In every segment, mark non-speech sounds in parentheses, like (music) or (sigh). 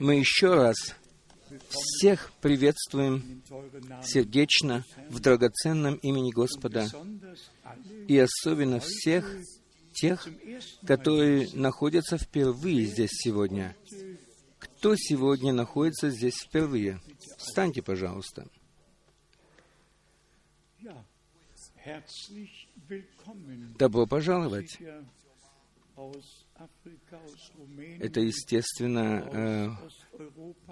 Мы еще раз всех приветствуем сердечно в драгоценном имени Господа, и особенно всех тех, которые находятся впервые здесь сегодня. Кто сегодня находится здесь впервые? Встаньте, пожалуйста. Добро пожаловать. Это, естественно, э,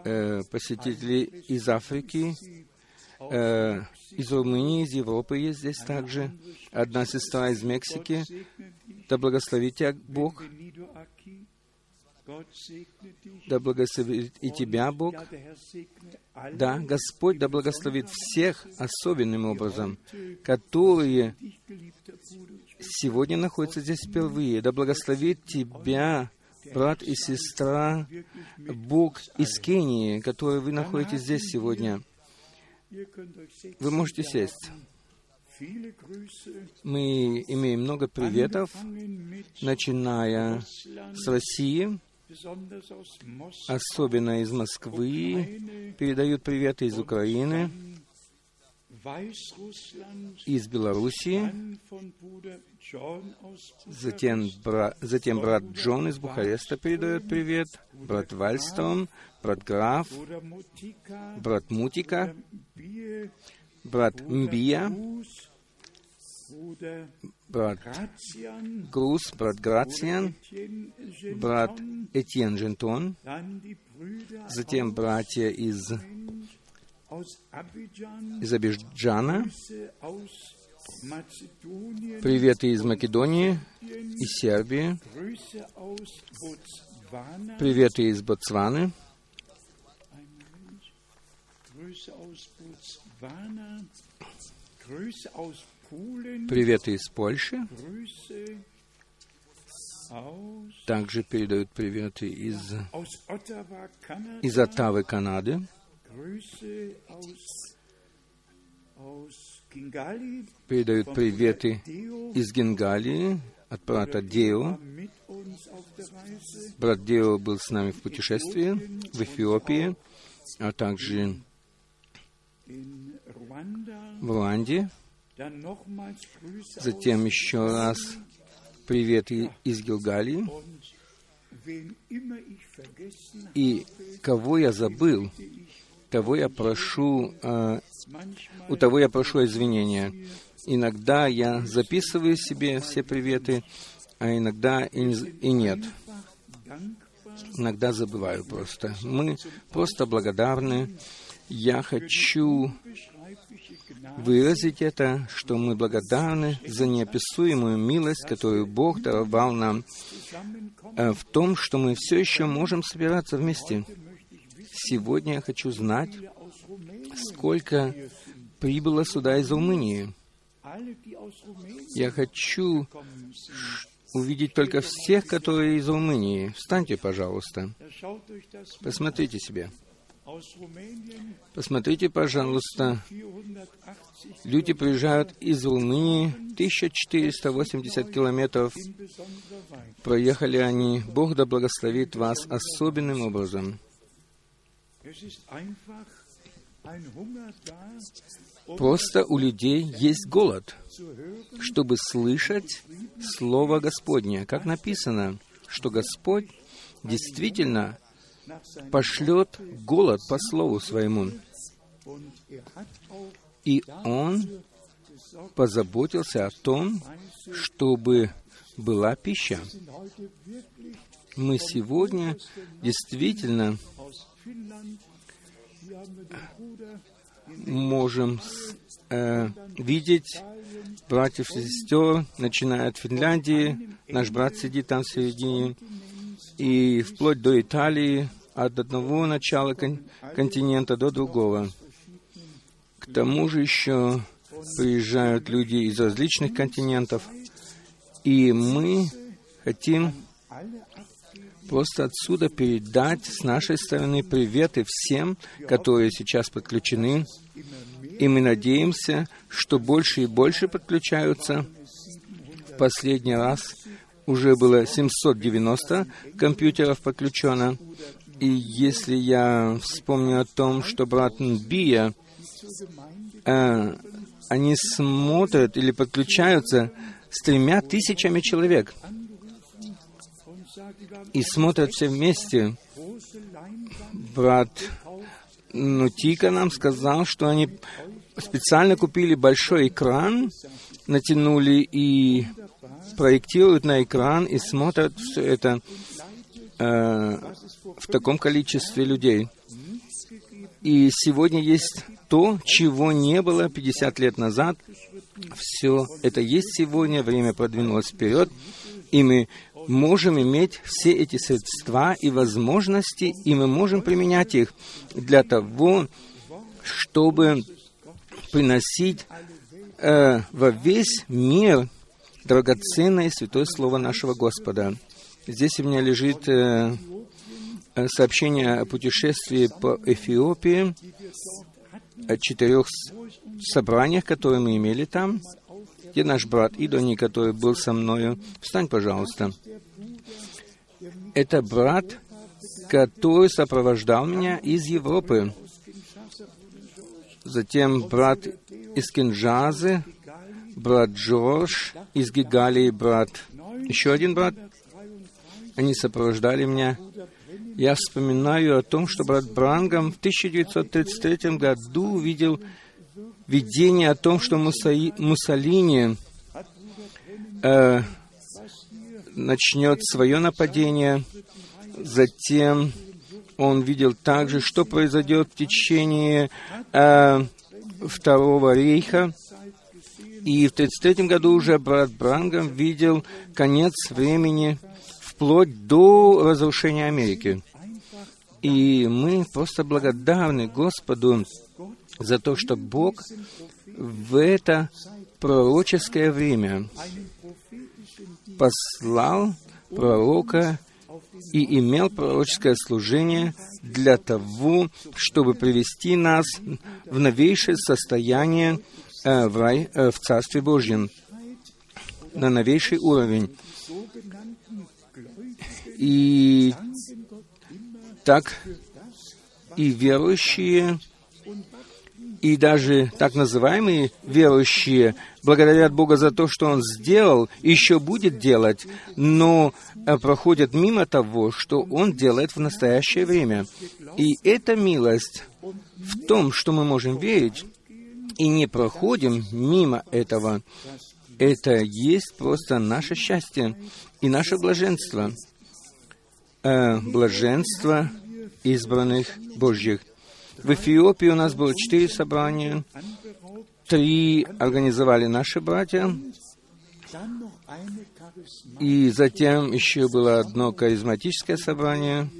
э, посетители из Африки, э, из Румынии, из Европы есть здесь также. Одна сестра из Мексики. Да благословит тебя Бог. Да благословит и тебя Бог. Да, Господь да благословит всех особенным образом, которые сегодня находятся здесь впервые. Да благословит тебя, брат и сестра, Бог из Кении, которые вы находитесь здесь сегодня. Вы можете сесть. Мы имеем много приветов, начиная с России, особенно из Москвы, передают приветы из Украины, из Белоруссии, затем, бра, затем брат Джон из Бухареста передает привет, брат Вальстром, брат Граф, брат Мутика, брат Мбия, брат Груз, брат Грациан, брат Этьен Жентон, затем братья из, из Абиджана, приветы из Македонии и Сербии, приветы из Ботсваны, Приветы из Польши. Также передают приветы из, из Оттавы, Канады. Передают приветы из Генгалии от брата Део. Брат Део был с нами в путешествии в Эфиопии, а также в Руанде. Затем еще раз привет из Гилгалии. И кого я забыл, того я прошу, э, у того я прошу извинения. Иногда я записываю себе все приветы, а иногда и, и нет. Иногда забываю просто. Мы просто благодарны. Я хочу выразить это, что мы благодарны за неописуемую милость, которую Бог даровал нам э, в том, что мы все еще можем собираться вместе. Сегодня я хочу знать, сколько прибыло сюда из Румынии. Я хочу увидеть только всех, которые из Румынии. Встаньте, пожалуйста. Посмотрите себе. Посмотрите, пожалуйста, люди приезжают из Румынии, 1480 километров проехали они. Бог да благословит вас особенным образом. Просто у людей есть голод, чтобы слышать Слово Господне, как написано, что Господь действительно пошлет голод по слову своему. И он позаботился о том, чтобы была пища. Мы сегодня действительно можем э, видеть братьев и сестер, начиная от Финляндии, наш брат сидит там в середине, и вплоть до Италии, от одного начала кон- континента до другого. К тому же еще приезжают люди из различных континентов, и мы хотим просто отсюда передать с нашей стороны приветы всем, которые сейчас подключены, и мы надеемся, что больше и больше подключаются. В последний раз уже было 790 компьютеров подключено. И если я вспомню о том, что брат Бия, э, они смотрят или подключаются с тремя тысячами человек и смотрят все вместе. Брат Нутика нам сказал, что они специально купили большой экран, натянули и проектируют на экран и смотрят все это э, в таком количестве людей. И сегодня есть то, чего не было 50 лет назад. Все это есть сегодня, время продвинулось вперед, и мы можем иметь все эти средства и возможности, и мы можем применять их для того, чтобы приносить э, во весь мир драгоценное святое Слово нашего Господа. Здесь у меня лежит э, э сообщение о путешествии по Эфиопии, о четырех собраниях, которые мы имели там, где наш брат Идони, который был со мною. Встань, пожалуйста. Это брат, который сопровождал меня из Европы. Затем брат из Кинджазы, брат Джордж из Гигалии, брат, еще один брат. Они сопровождали меня. Я вспоминаю о том, что брат Брангам в 1933 году увидел видение о том, что Муссолини э, начнет свое нападение. Затем он видел также, что произойдет в течение э, Второго рейха. И в 1933 году уже брат Брангам видел конец времени вплоть до разрушения Америки. И мы просто благодарны Господу за то, что Бог в это пророческое время послал пророка и имел пророческое служение для того, чтобы привести нас в новейшее состояние э, в, рай, э, в Царстве Божьем, на новейший уровень. И так и верующие и даже так называемые верующие благодарят Бога за то, что Он сделал, еще будет делать, но э, проходят мимо того, что Он делает в настоящее время. И эта милость в том, что мы можем верить, и не проходим мимо этого, это есть просто наше счастье и наше блаженство. Э, блаженство избранных Божьих. В Эфиопии у нас было четыре собрания. Три организовали наши братья. И затем еще было одно харизматическое собрание,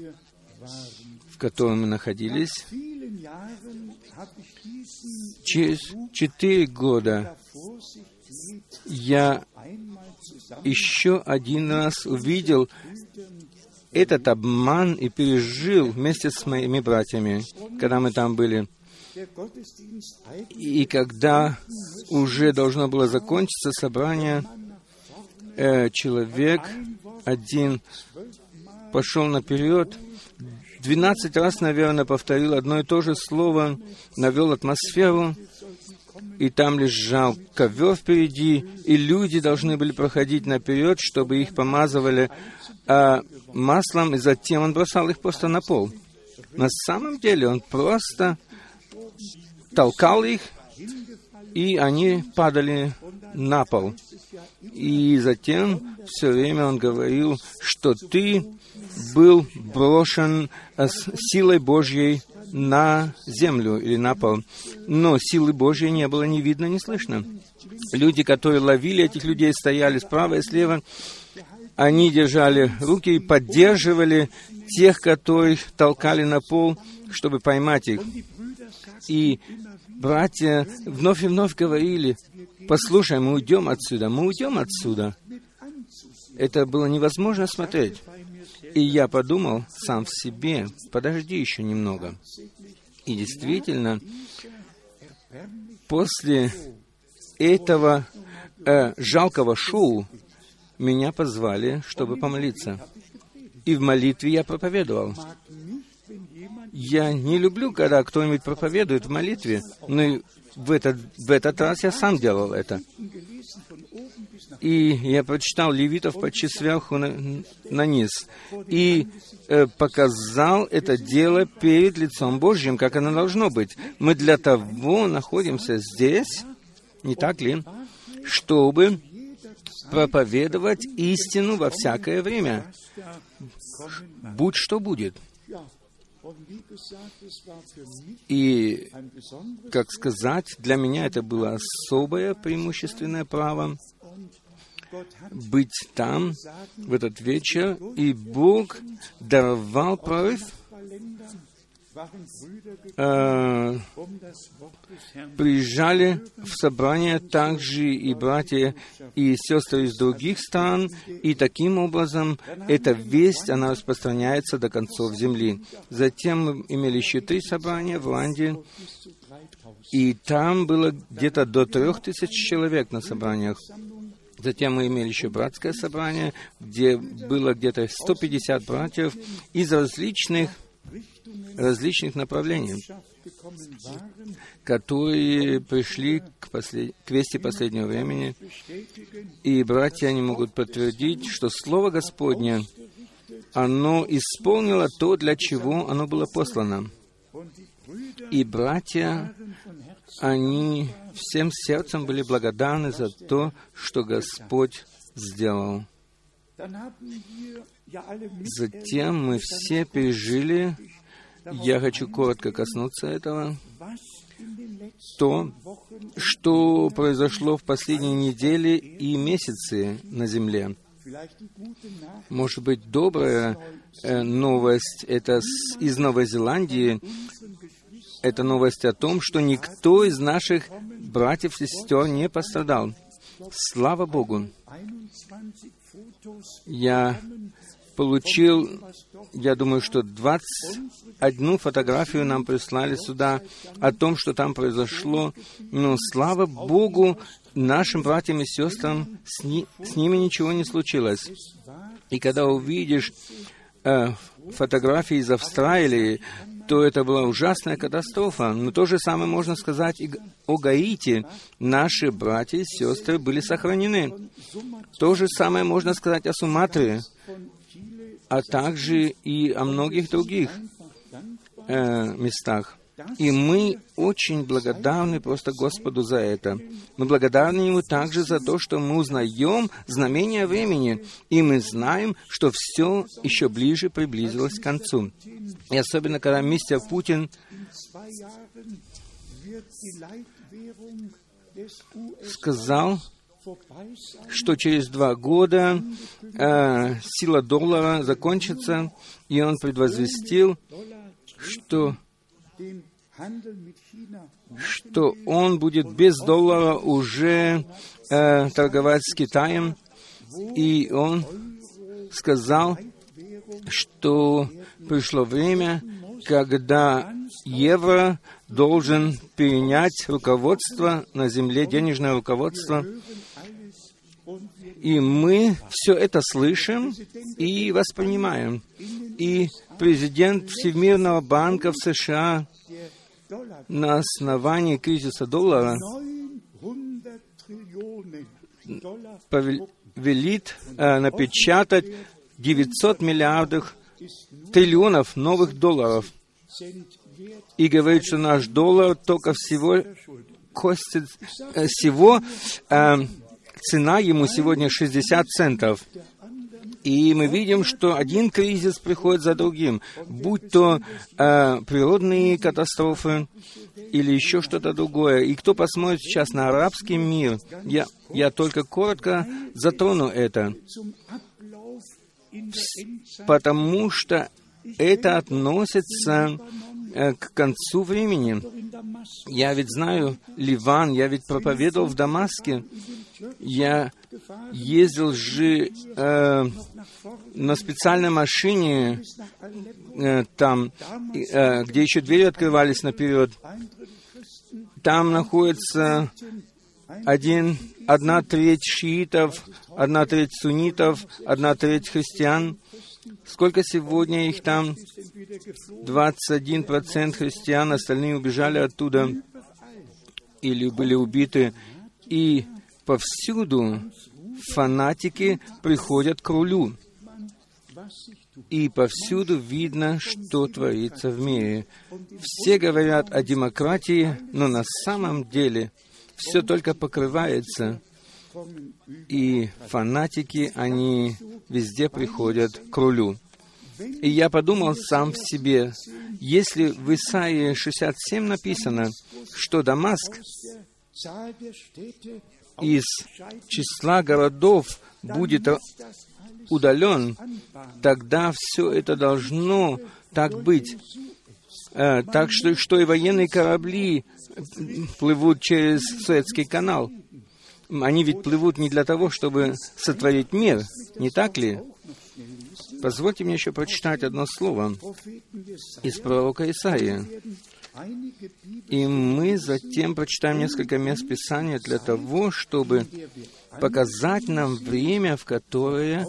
в котором мы находились. Через четыре года я еще один раз увидел этот обман и пережил вместе с моими братьями, когда мы там были. И когда уже должно было закончиться собрание, э, человек один пошел наперед, двенадцать раз, наверное, повторил одно и то же слово, навел атмосферу, и там лежал ковер впереди, и люди должны были проходить наперед, чтобы их помазывали а, маслом, и затем он бросал их просто на пол. На самом деле он просто толкал их, и они падали на пол. И затем все время он говорил, что ты был брошен с силой Божьей на землю или на пол. Но силы Божьей не было ни видно, ни слышно. Люди, которые ловили этих людей, стояли справа и слева, они держали руки и поддерживали тех, которых толкали на пол, чтобы поймать их. И братья вновь и вновь говорили, послушай, мы уйдем отсюда, мы уйдем отсюда. Это было невозможно смотреть. И я подумал сам в себе, подожди еще немного. И действительно, после этого э, жалкого шоу меня позвали, чтобы помолиться. И в молитве я проповедовал. Я не люблю, когда кто-нибудь проповедует в молитве, но в этот, в этот раз я сам делал это. И я прочитал Левитов почти сверху на, на низ. И э, показал это дело перед лицом Божьим, как оно должно быть. Мы для того находимся здесь, не так ли, чтобы проповедовать истину во всякое время, будь что будет. И, как сказать, для меня это было особое преимущественное право быть там в этот вечер, и Бог даровал прорыв э, приезжали в собрание также и братья и сестры из других стран, и таким образом эта весть, она распространяется до концов земли. Затем мы имели еще три собрания в Ирландии, и там было где-то до трех тысяч человек на собраниях. Затем мы имели еще братское собрание, где было где-то 150 братьев из различных различных направлений, которые пришли к, послед... к вести последнего времени. И братья, они могут подтвердить, что Слово Господне, оно исполнило то, для чего оно было послано. И братья, они всем сердцем были благодарны за то, что Господь сделал. Затем мы все пережили, я хочу коротко коснуться этого, то, что произошло в последние недели и месяцы на Земле. Может быть, добрая э, новость это из Новой Зеландии. Это новость о том, что никто из наших братьев и сестер не пострадал. Слава Богу! Я получил, я думаю, что 21 фотографию нам прислали сюда о том, что там произошло. Но слава Богу, нашим братьям и сестрам с, ни, с ними ничего не случилось. И когда увидишь э, фотографии из Австралии, то это была ужасная катастрофа. Но то же самое можно сказать и о Гаити. Наши братья и сестры были сохранены. То же самое можно сказать о Суматре а также и о многих других э, местах. И мы очень благодарны просто Господу за это. Мы благодарны Ему также за то, что мы узнаем знамения времени, и мы знаем, что все еще ближе приблизилось к концу. И особенно, когда мистер Путин сказал, что через два года э, сила доллара закончится, и он предвозвестил, что, что он будет без доллара уже э, торговать с Китаем, и он сказал, что пришло время, когда евро должен перенять руководство на земле, денежное руководство, и мы все это слышим и воспринимаем. И президент Всемирного банка в США на основании кризиса доллара велит э, напечатать 900 миллиардов триллионов новых долларов. И говорит, что наш доллар только всего костит, э, всего э, цена ему сегодня 60 центов. И мы видим, что один кризис приходит за другим, будь то э, природные катастрофы или еще что-то другое. И кто посмотрит сейчас на арабский мир, я, я только коротко затрону это, потому что это относится к концу времени. Я ведь знаю Ливан, я ведь проповедовал в Дамаске. Я ездил же э, на специальной машине э, там, э, где еще двери открывались наперед. Там находится один, одна треть шиитов, одна треть суннитов, одна треть христиан. Сколько сегодня их там? 21% христиан, остальные убежали оттуда или были убиты. И повсюду фанатики приходят к рулю. И повсюду видно, что творится в мире. Все говорят о демократии, но на самом деле все только покрывается. И фанатики, они везде приходят к рулю. И я подумал сам в себе, если в Исаии 67 написано, что Дамаск из числа городов будет удален, тогда все это должно так быть. Э, так что, что и военные корабли плывут через Суэцкий канал. Они ведь плывут не для того, чтобы сотворить мир, не так ли? Позвольте мне еще прочитать одно слово из пророка Исаия. И мы затем прочитаем несколько мест Писания для того, чтобы показать нам время, в которое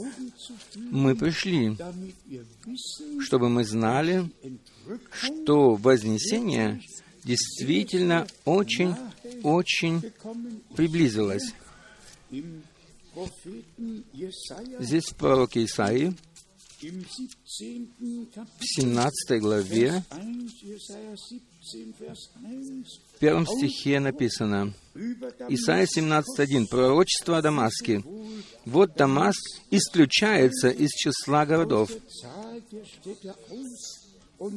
мы пришли, чтобы мы знали, что Вознесение действительно очень-очень приблизилось. Здесь в пророке Исаии, в 17 главе, в первом стихе написано, Исайя 17.1, пророчество о Дамаске. Вот Дамаск исключается из числа городов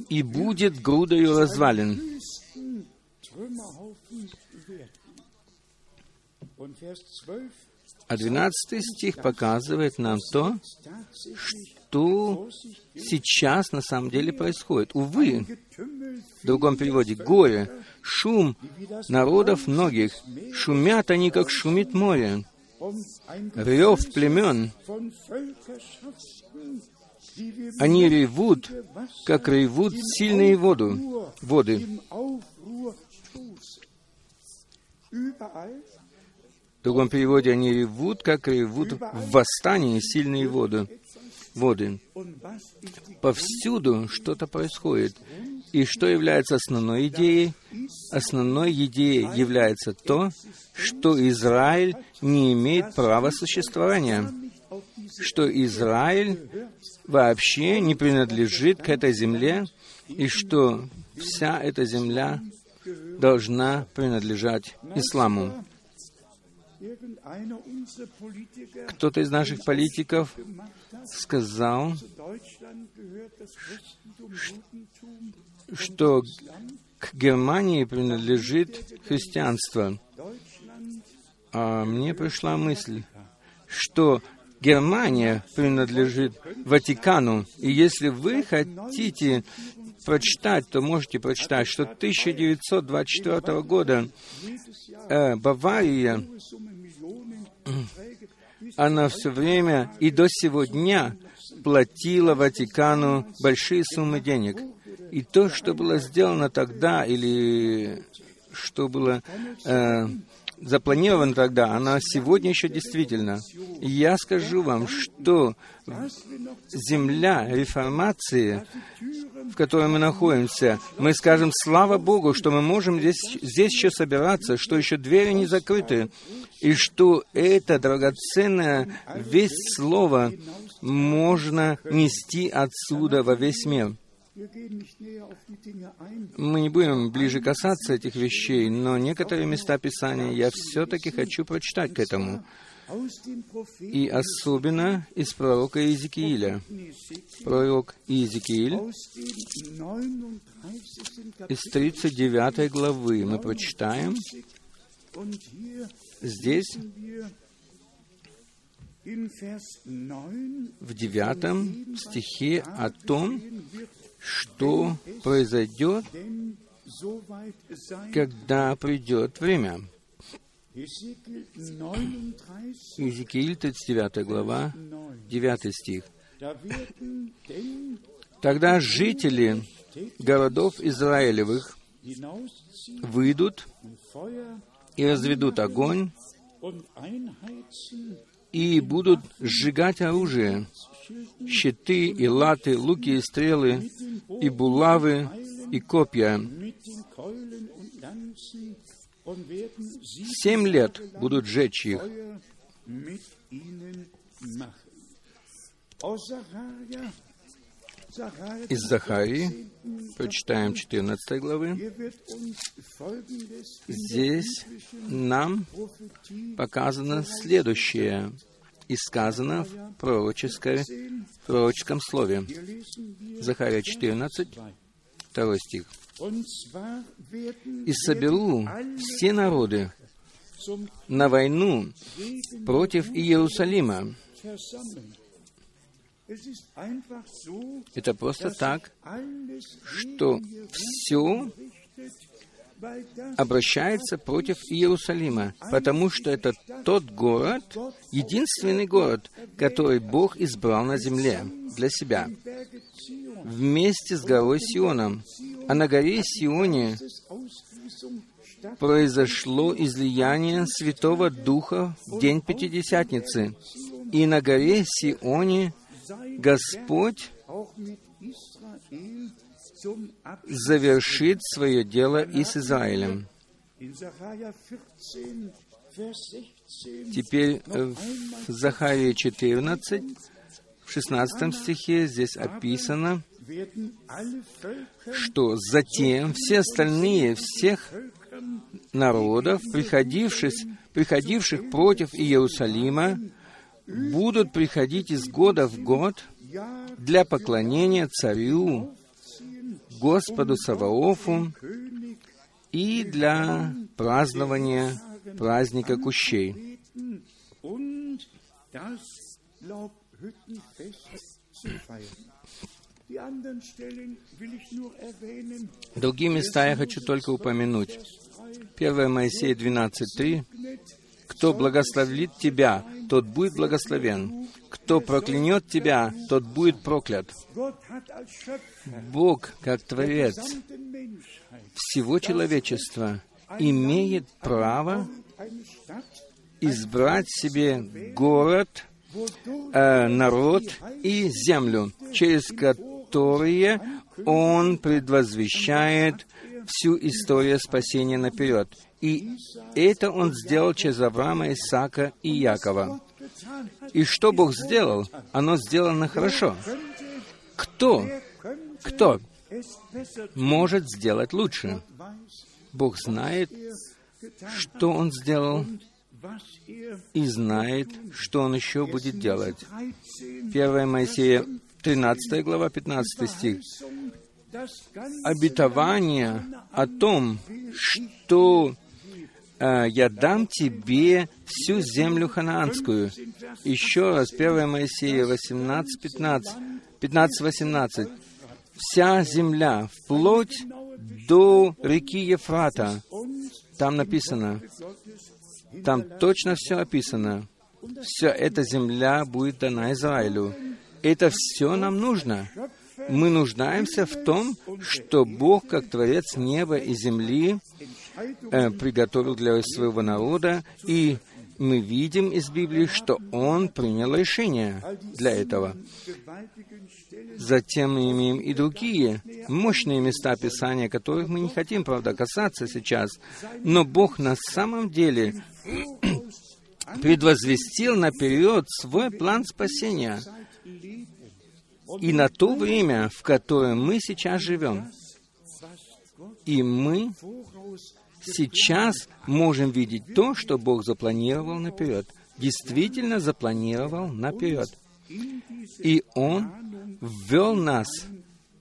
и будет грудою развален. А 12 стих показывает нам то, что сейчас на самом деле происходит. Увы, в другом переводе, горе, шум народов многих, шумят они, как шумит море, рев племен, они ревут, как ревут сильные воду, воды. В другом переводе они ревут, как ревут в восстании сильные воды. воды. Повсюду что-то происходит. И что является основной идеей? Основной идеей является то, что Израиль не имеет права существования, что Израиль вообще не принадлежит к этой земле, и что вся эта земля должна принадлежать исламу. Кто-то из наших политиков сказал, что к Германии принадлежит христианство. А мне пришла мысль, что Германия принадлежит Ватикану. И если вы хотите прочитать, то можете прочитать, что 1924 года э, Бавария, (clears throat) она все время и до сегодня платила Ватикану большие суммы денег. И то, что было сделано тогда, или что было э, запланировано тогда, она сегодня еще действительно. И я скажу вам, что земля реформации, в которой мы находимся, мы скажем, слава Богу, что мы можем здесь, здесь еще собираться, что еще двери не закрыты, и что это драгоценное весь слово можно нести отсюда во весь мир. Мы не будем ближе касаться этих вещей, но некоторые места Писания я все-таки хочу прочитать к этому. И особенно из пророка Иезекииля. Пророк Иезекииль из 39 главы мы прочитаем. Здесь в девятом стихе о том, что произойдет, когда придет время. Иезекииль, 39 глава, 9 стих. Тогда жители городов Израилевых выйдут и разведут огонь, и будут сжигать оружие, щиты и латы, луки и стрелы, и булавы, и копья. Семь лет будут жечь их. Из Захарии, прочитаем 14 главы, здесь нам показано следующее и сказано в пророческой, в пророческом слове. Захария 14, 2 стих. «И соберу все народы на войну против Иерусалима, это просто так, что все обращается против Иерусалима, потому что это тот город, единственный город, который Бог избрал на земле для себя, вместе с горой Сионом. А на горе Сионе произошло излияние Святого Духа в день Пятидесятницы. И на горе Сионе Господь завершит свое дело и с Израилем. Теперь в Захарии 14, в 16 стихе здесь описано, что затем все остальные всех народов, приходивших, приходивших против Иерусалима, будут приходить из года в год для поклонения царю, Господу Саваофу и для празднования праздника кущей. Другие места я хочу только упомянуть. 1 Моисея 12.3 кто благословит тебя, тот будет благословен. Кто проклянет тебя, тот будет проклят. Бог, как Творец всего человечества, имеет право избрать себе город, э, народ и землю, через которые Он предвозвещает всю историю спасения наперед. И это он сделал через Авраама, Исаака и Якова. И что Бог сделал? Оно сделано хорошо. Кто? Кто может сделать лучше? Бог знает, что Он сделал, и знает, что Он еще будет делать. 1 Моисея, 13 глава, 15 стих. Обетование о том, что я дам тебе всю землю ханаанскую. Еще раз, 1 Моисея 18, 15, 15, 18. Вся земля, вплоть до реки Ефрата. Там написано, там точно все описано. Вся эта земля будет дана Израилю. Это все нам нужно. Мы нуждаемся в том, что Бог, как Творец неба и земли, приготовил для своего народа, и мы видим из Библии, что Он принял решение для этого. Затем мы имеем и другие мощные места Писания, которых мы не хотим, правда, касаться сейчас. Но Бог на самом деле (clears throat) предвозвестил наперед свой план спасения. И на то время, в которое мы сейчас живем, и мы сейчас можем видеть то, что Бог запланировал наперед. Действительно запланировал наперед. И Он ввел нас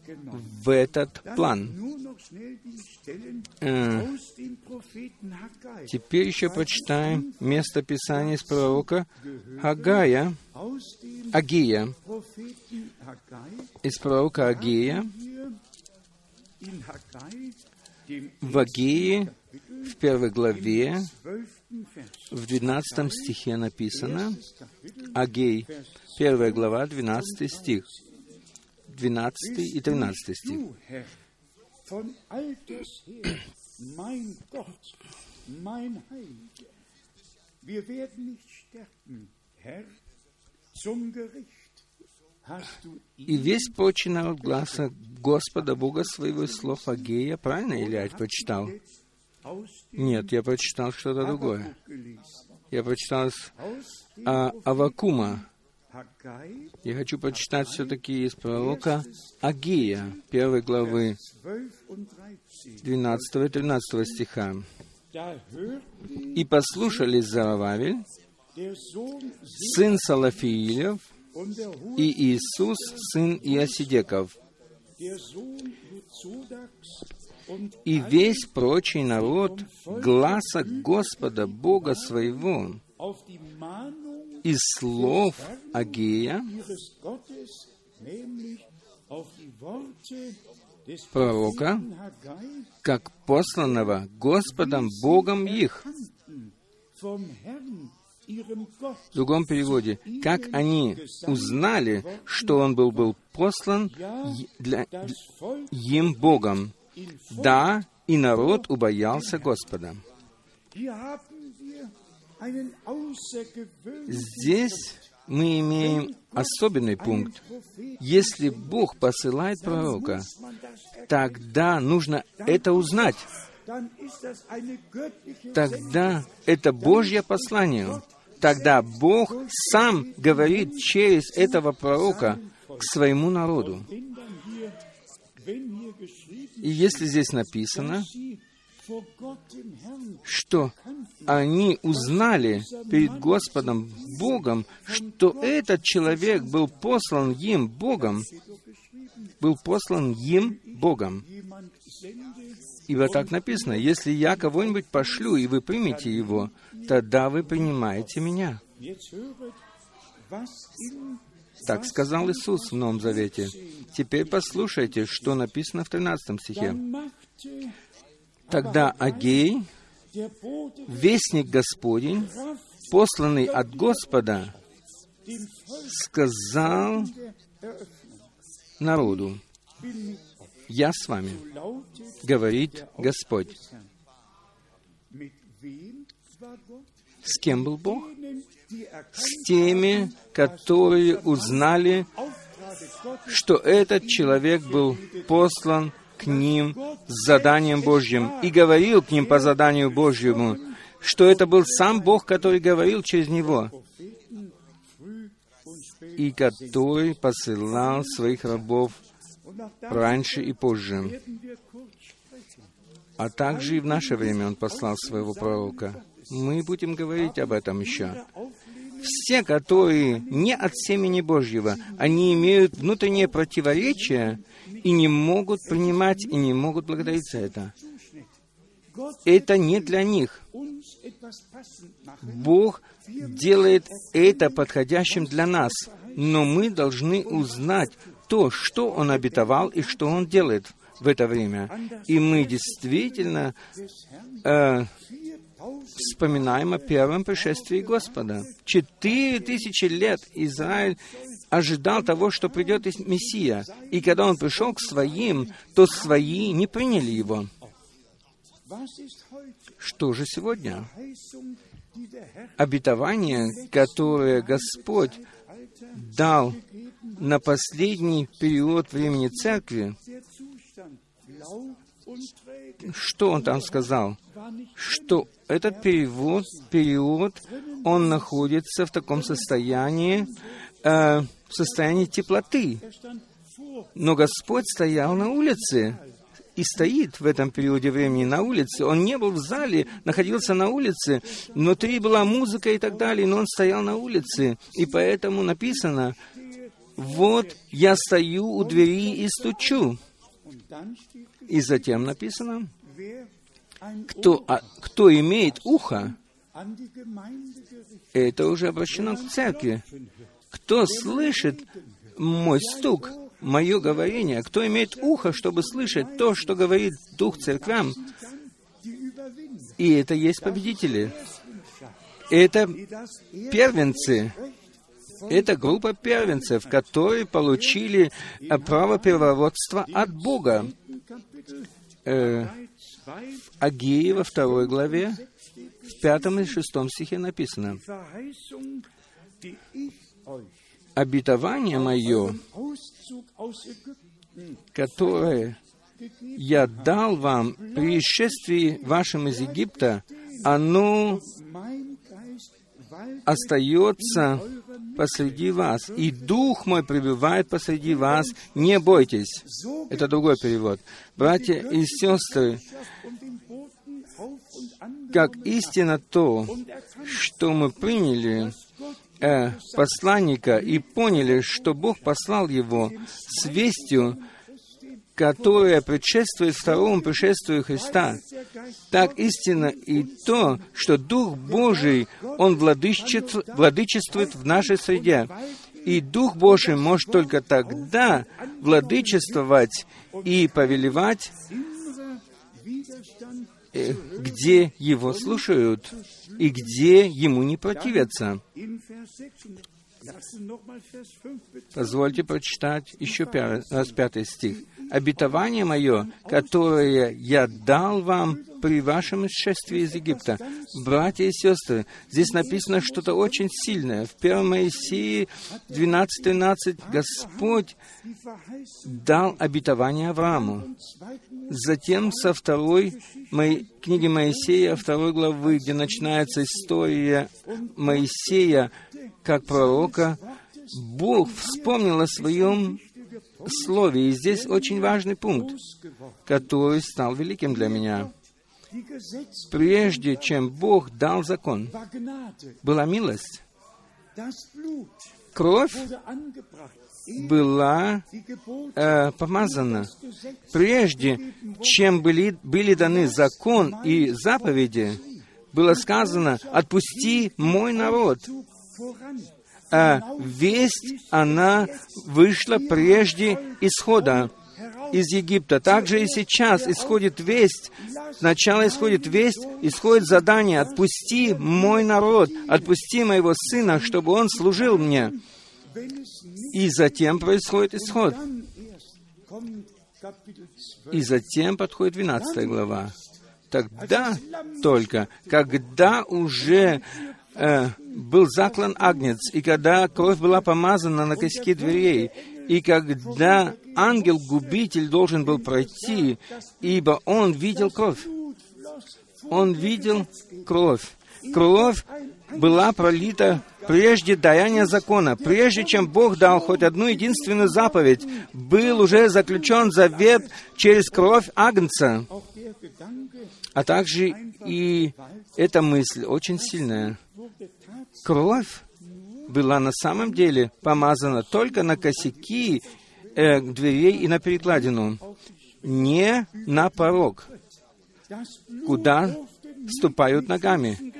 в этот план. Э, теперь еще прочитаем место Писания из пророка Хагая, Агия, из пророка Агия, в Агии, в первой главе, в 12 стихе написано, Агей, первая глава, 12 стих, 12 и 13 стих. wir werden nicht Herr, zum Gericht И весь прочий народ гласа Господа Бога своего из слов Агея. Правильно или я прочитал? Нет, я прочитал что-то другое. Я прочитал dem а, Авакума. Я хочу прочитать все-таки из пророка Агея, первой главы 12 und 13. 12 и 13 стиха. «И послушали Зарававель, сын Салафиилев, и Иисус, сын Иосидеков, и весь прочий народ гласа Господа Бога своего из слов des пророка, как посланного Господом Богом их. В другом переводе, как они узнали, что он был, был послан для, Volk им Богом. Да, и народ убоялся Господа. Здесь мы имеем особенный пункт. Если Бог посылает пророка, тогда нужно это узнать. Тогда это Божье послание. Тогда Бог сам говорит через этого пророка к своему народу. И если здесь написано, что они узнали перед Господом Богом, что этот человек был послан им Богом, был послан им Богом. Ибо так написано, если я кого-нибудь пошлю, и вы примете его, тогда вы принимаете меня. Так сказал Иисус в Новом Завете. Теперь послушайте, что написано в 13 стихе. Тогда Агей, вестник Господень, посланный от Господа, сказал народу, «Я с вами», говорит Господь. С кем был Бог? С теми, которые узнали, что этот человек был послан к ним с заданием Божьим и говорил к ним по заданию Божьему, что это был сам Бог, который говорил через него, и который посылал своих рабов раньше и позже. А также и в наше время Он послал своего пророка. Мы будем говорить об этом еще. Все, которые не от семени Божьего, они имеют внутреннее противоречие и не могут принимать и не могут благодарить за это. Это не для них. Бог делает это подходящим для нас, но мы должны узнать то, что Он обетовал и что Он делает в это время. И мы действительно э, вспоминаем о первом пришествии Господа. Четыре тысячи лет Израиль ожидал того, что придет Мессия. И когда он пришел к своим, то свои не приняли его. Что же сегодня? Обетование, которое Господь дал на последний период времени Церкви, что он там сказал? Что этот перевод, период, он находится в таком состоянии, э, в состоянии теплоты. Но Господь стоял на улице и стоит в этом периоде времени на улице. Он не был в зале, находился на улице. Внутри была музыка и так далее, но он стоял на улице. И поэтому написано, «Вот я стою у двери и стучу». И затем написано, кто, а, кто имеет ухо, это уже обращено к церкви. Кто слышит мой стук, мое говорение, кто имеет ухо, чтобы слышать то, что говорит Дух церквям, и это есть победители. Это первенцы, это группа первенцев, которые получили э, право первородства от Бога. Э, 2 Агеи во второй главе, В пятом и шестом стихе написано, «Обетование мое, которое я дал вам при исшествии вашем из Египта, оно остается посреди вас, и Дух мой пребывает посреди вас, не бойтесь». Это другой перевод. Братья и сестры, как истина то, что мы приняли э, посланника и поняли, что Бог послал его с вестью, которая предшествует второму пришествию Христа. Так истинно и то, что Дух Божий, Он владычествует, владычествует в нашей среде. И Дух Божий может только тогда владычествовать и повелевать, э, где Его слушают и где Ему не противятся. In Vers 6. Lassen nochmal Vers 5 bitte. Позвольте прочитать еще раз пятый стих. «Обетование мое, которое я дал вам при вашем исшествии из Египта». Братья и сестры, здесь написано что-то очень сильное. В 1 Моисеи 12.13 Господь дал обетование Аврааму. Затем со второй Мо- книги Моисея, второй главы, где начинается история Моисея как пророка, Бог вспомнил о своем слове. И здесь очень важный пункт, который стал великим для меня. Прежде чем Бог дал закон, была милость. Кровь была э, помазана. Прежде чем были, были даны закон и заповеди, было сказано, «Отпусти мой народ». А весть, она вышла прежде исхода из Египта. Также и сейчас исходит весть. Сначала исходит весть, исходит задание «Отпусти мой народ, отпусти моего сына, чтобы он служил мне». И затем происходит исход. dann erst kommt Kapitel 12. И затем подходит 12 глава. Тогда только, когда уже э, был заклан агнец, и когда кровь была помазана на косяки дверей, и когда ангел-губитель должен был пройти, ибо он видел кровь. Он видел кровь. Кровь была пролита прежде даяния закона, прежде чем Бог дал хоть одну единственную заповедь, был уже заключен завет через кровь Агнца. А также и эта мысль очень сильная. Кровь была на самом деле помазана только на косяки э, дверей и на перекладину, не на порог, куда ступают ногами.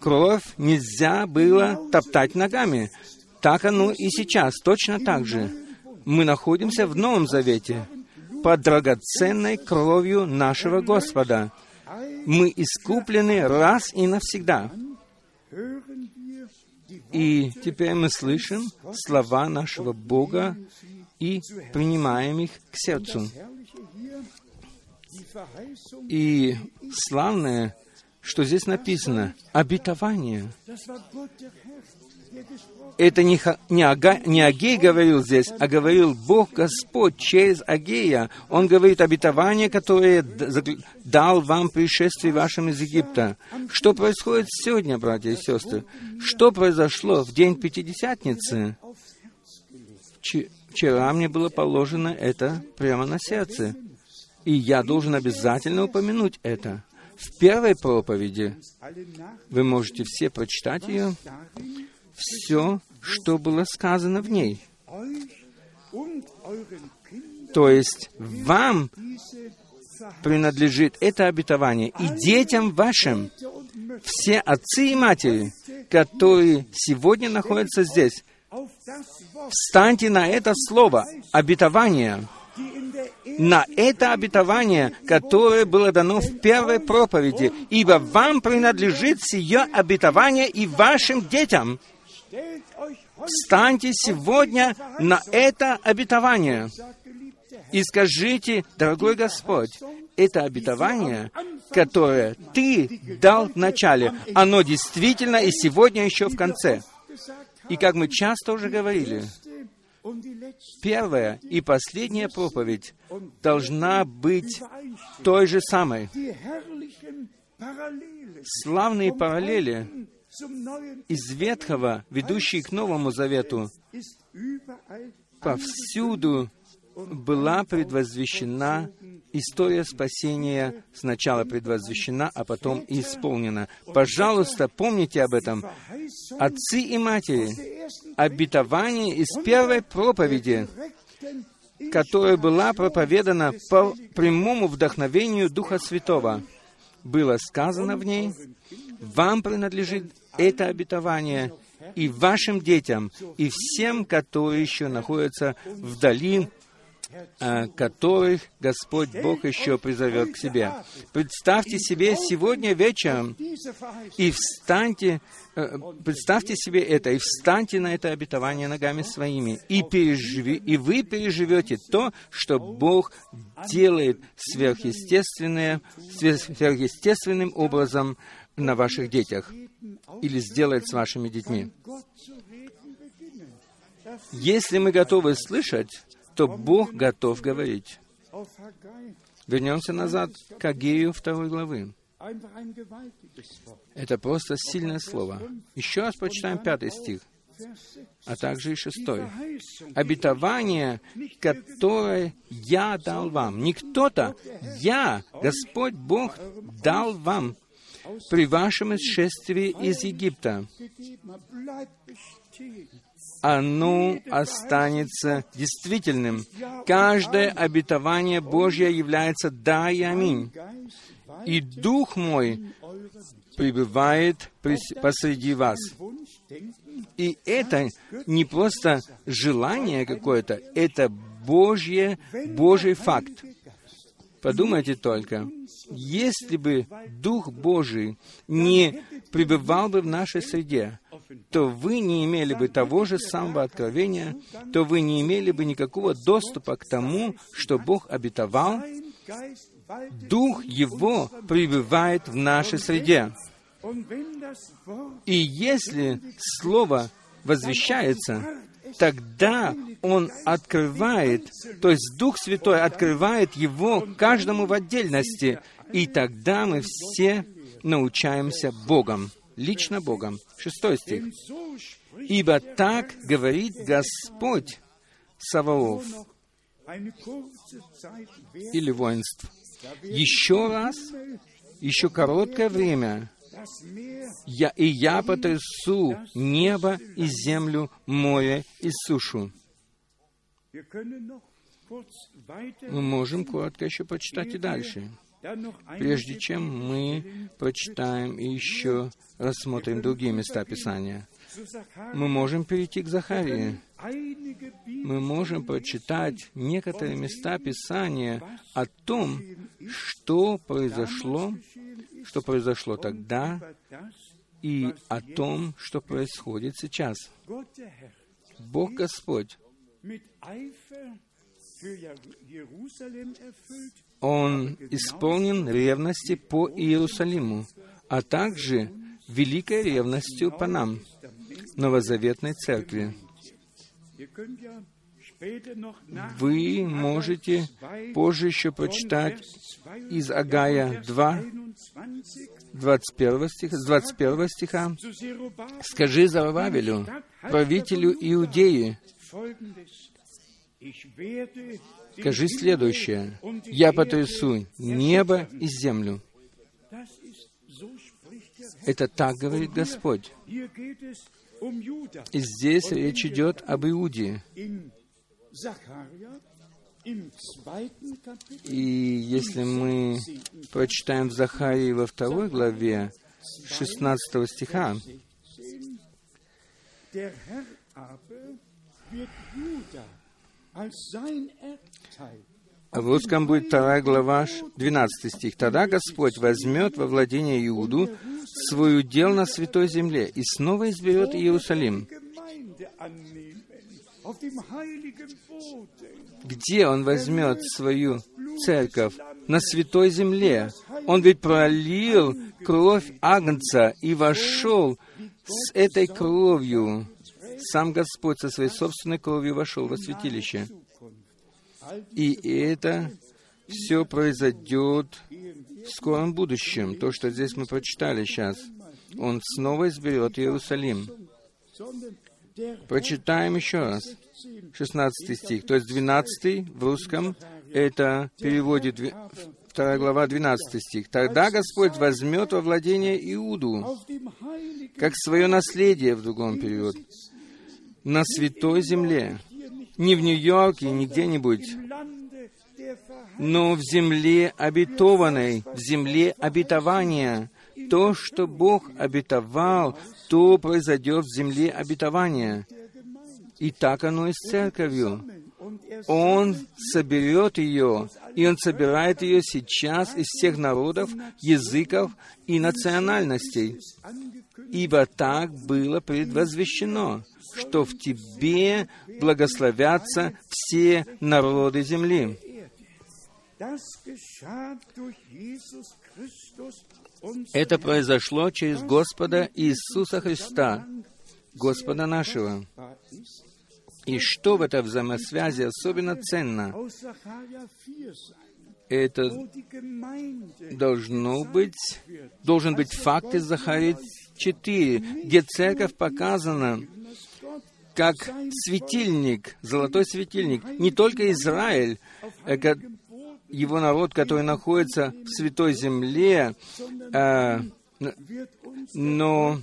Кровь нельзя было топтать ногами. Так оно и сейчас, точно так же. Мы находимся в Новом Завете, под драгоценной кровью нашего Господа. Мы искуплены раз и навсегда. И теперь мы слышим слова нашего Бога и принимаем их к сердцу. И славное, что здесь написано, обетование. Это не, не, Ага- не Агей говорил здесь, а говорил Бог Господь через Агея. Он говорит обетование, которое дал вам пришествие вашим из Египта. Что происходит сегодня, братья и сестры? Что произошло в день Пятидесятницы? Вче- Вчера мне было положено это прямо на сердце. И я должен обязательно упомянуть это. В первой проповеди вы можете все прочитать ее, все, что было сказано в ней. То есть вам принадлежит это обетование и детям вашим. Все отцы и матери, которые сегодня находятся здесь, встаньте на это слово, обетование, на это обетование, которое было дано в первой проповеди, ибо вам принадлежит сие обетование и вашим детям. Встаньте сегодня на это обетование и скажите, дорогой Господь, это обетование, которое Ты дал в начале, оно действительно и сегодня еще в конце. И как мы часто уже говорили, первая и последняя проповедь должна быть той же самой. Славные параллели из Ветхого, ведущие к Новому Завету, повсюду была предвозвещена история спасения, сначала предвозвещена, а потом исполнена. Пожалуйста, помните об этом. Отцы и матери, обетование из первой проповеди, которая была проповедана по прямому вдохновению Духа Святого, было сказано в ней, «Вам принадлежит это обетование, и вашим детям, и всем, которые еще находятся вдали а, которых Господь Бог еще призовет к себе. Представьте себе сегодня вечером и встаньте, э, представьте себе это, и встаньте на это обетование ногами своими, и, переживи, и вы переживете то, что Бог делает сверхъестественное, сверхъестественным образом на ваших детях или сделает с вашими детьми. Если мы готовы слышать, то Бог готов говорить. Вернемся назад к Агею второй главы. Это просто сильное слово. Еще раз прочитаем пятый стих, а также и шестой. «Обетование, которое я дал вам». Не кто-то, я, Господь Бог, дал вам при вашем исшествии из Египта оно останется действительным. Каждое обетование Божье является «да» и «аминь». И Дух мой пребывает посреди вас. И это не просто желание какое-то, это Божье, Божий факт. Подумайте только, если бы Дух Божий не пребывал бы в нашей среде, то вы не имели бы того же самого откровения, то вы не имели бы никакого доступа к тому, что Бог обетовал. Дух Его пребывает в нашей среде. И если Слово возвещается, тогда Он открывает, то есть Дух Святой открывает его каждому в отдельности, и тогда мы все научаемся Богом, лично Богом. Шестой стих. «Ибо так говорит Господь Саваоф» или воинств. Еще раз, еще короткое время, я, и я потрясу небо и землю, море и сушу. Мы можем коротко еще почитать и дальше. Прежде чем мы прочитаем и еще рассмотрим другие места Писания, мы можем перейти к Захарии. Мы можем прочитать некоторые места Писания о том, что произошло что произошло тогда и о том, что происходит сейчас. Бог Господь, Он исполнен ревности по Иерусалиму, а также великой ревностью по нам, новозаветной церкви. Вы можете позже еще прочитать из Агая 2, 21 стиха, с 21 стиха. «Скажи Зававелю, правителю Иудеи, скажи следующее, «Я потрясу небо и землю». Это так говорит Господь. И здесь речь идет об Иуде. И если мы прочитаем в Захарии во второй главе 16 стиха, в русском будет вторая глава, 12 стих. «Тогда Господь возьмет во владение Иуду свою дел на святой земле и снова изберет Иерусалим, где Он возьмет свою церковь? На святой земле, Он ведь пролил кровь Агнца и вошел с этой кровью. Сам Господь со своей собственной кровью вошел во святилище. И это все произойдет в скором будущем. То, что здесь мы прочитали сейчас. Он снова изберет Иерусалим. Прочитаем еще раз. 16 стих, то есть 12 в русском, это переводит 2 глава, 12 стих. «Тогда Господь возьмет во владение Иуду, как свое наследие, в другом перевод, на святой земле, не в Нью-Йорке, не где-нибудь, но в земле обетованной, в земле обетования. То, что Бог обетовал, то произойдет в земле обетования. И так оно и с церковью. Он соберет ее, и Он собирает ее сейчас из всех народов, языков и национальностей. Ибо так было предвозвещено, что в тебе благословятся все народы земли. Это произошло через Господа Иисуса Христа, Господа нашего. И что в этой взаимосвязи особенно ценно? Это должно быть, должен быть факт из Захарии 4, где церковь показана как светильник, золотой светильник. Не только Израиль, э, его народ, который находится в Святой Земле, э, но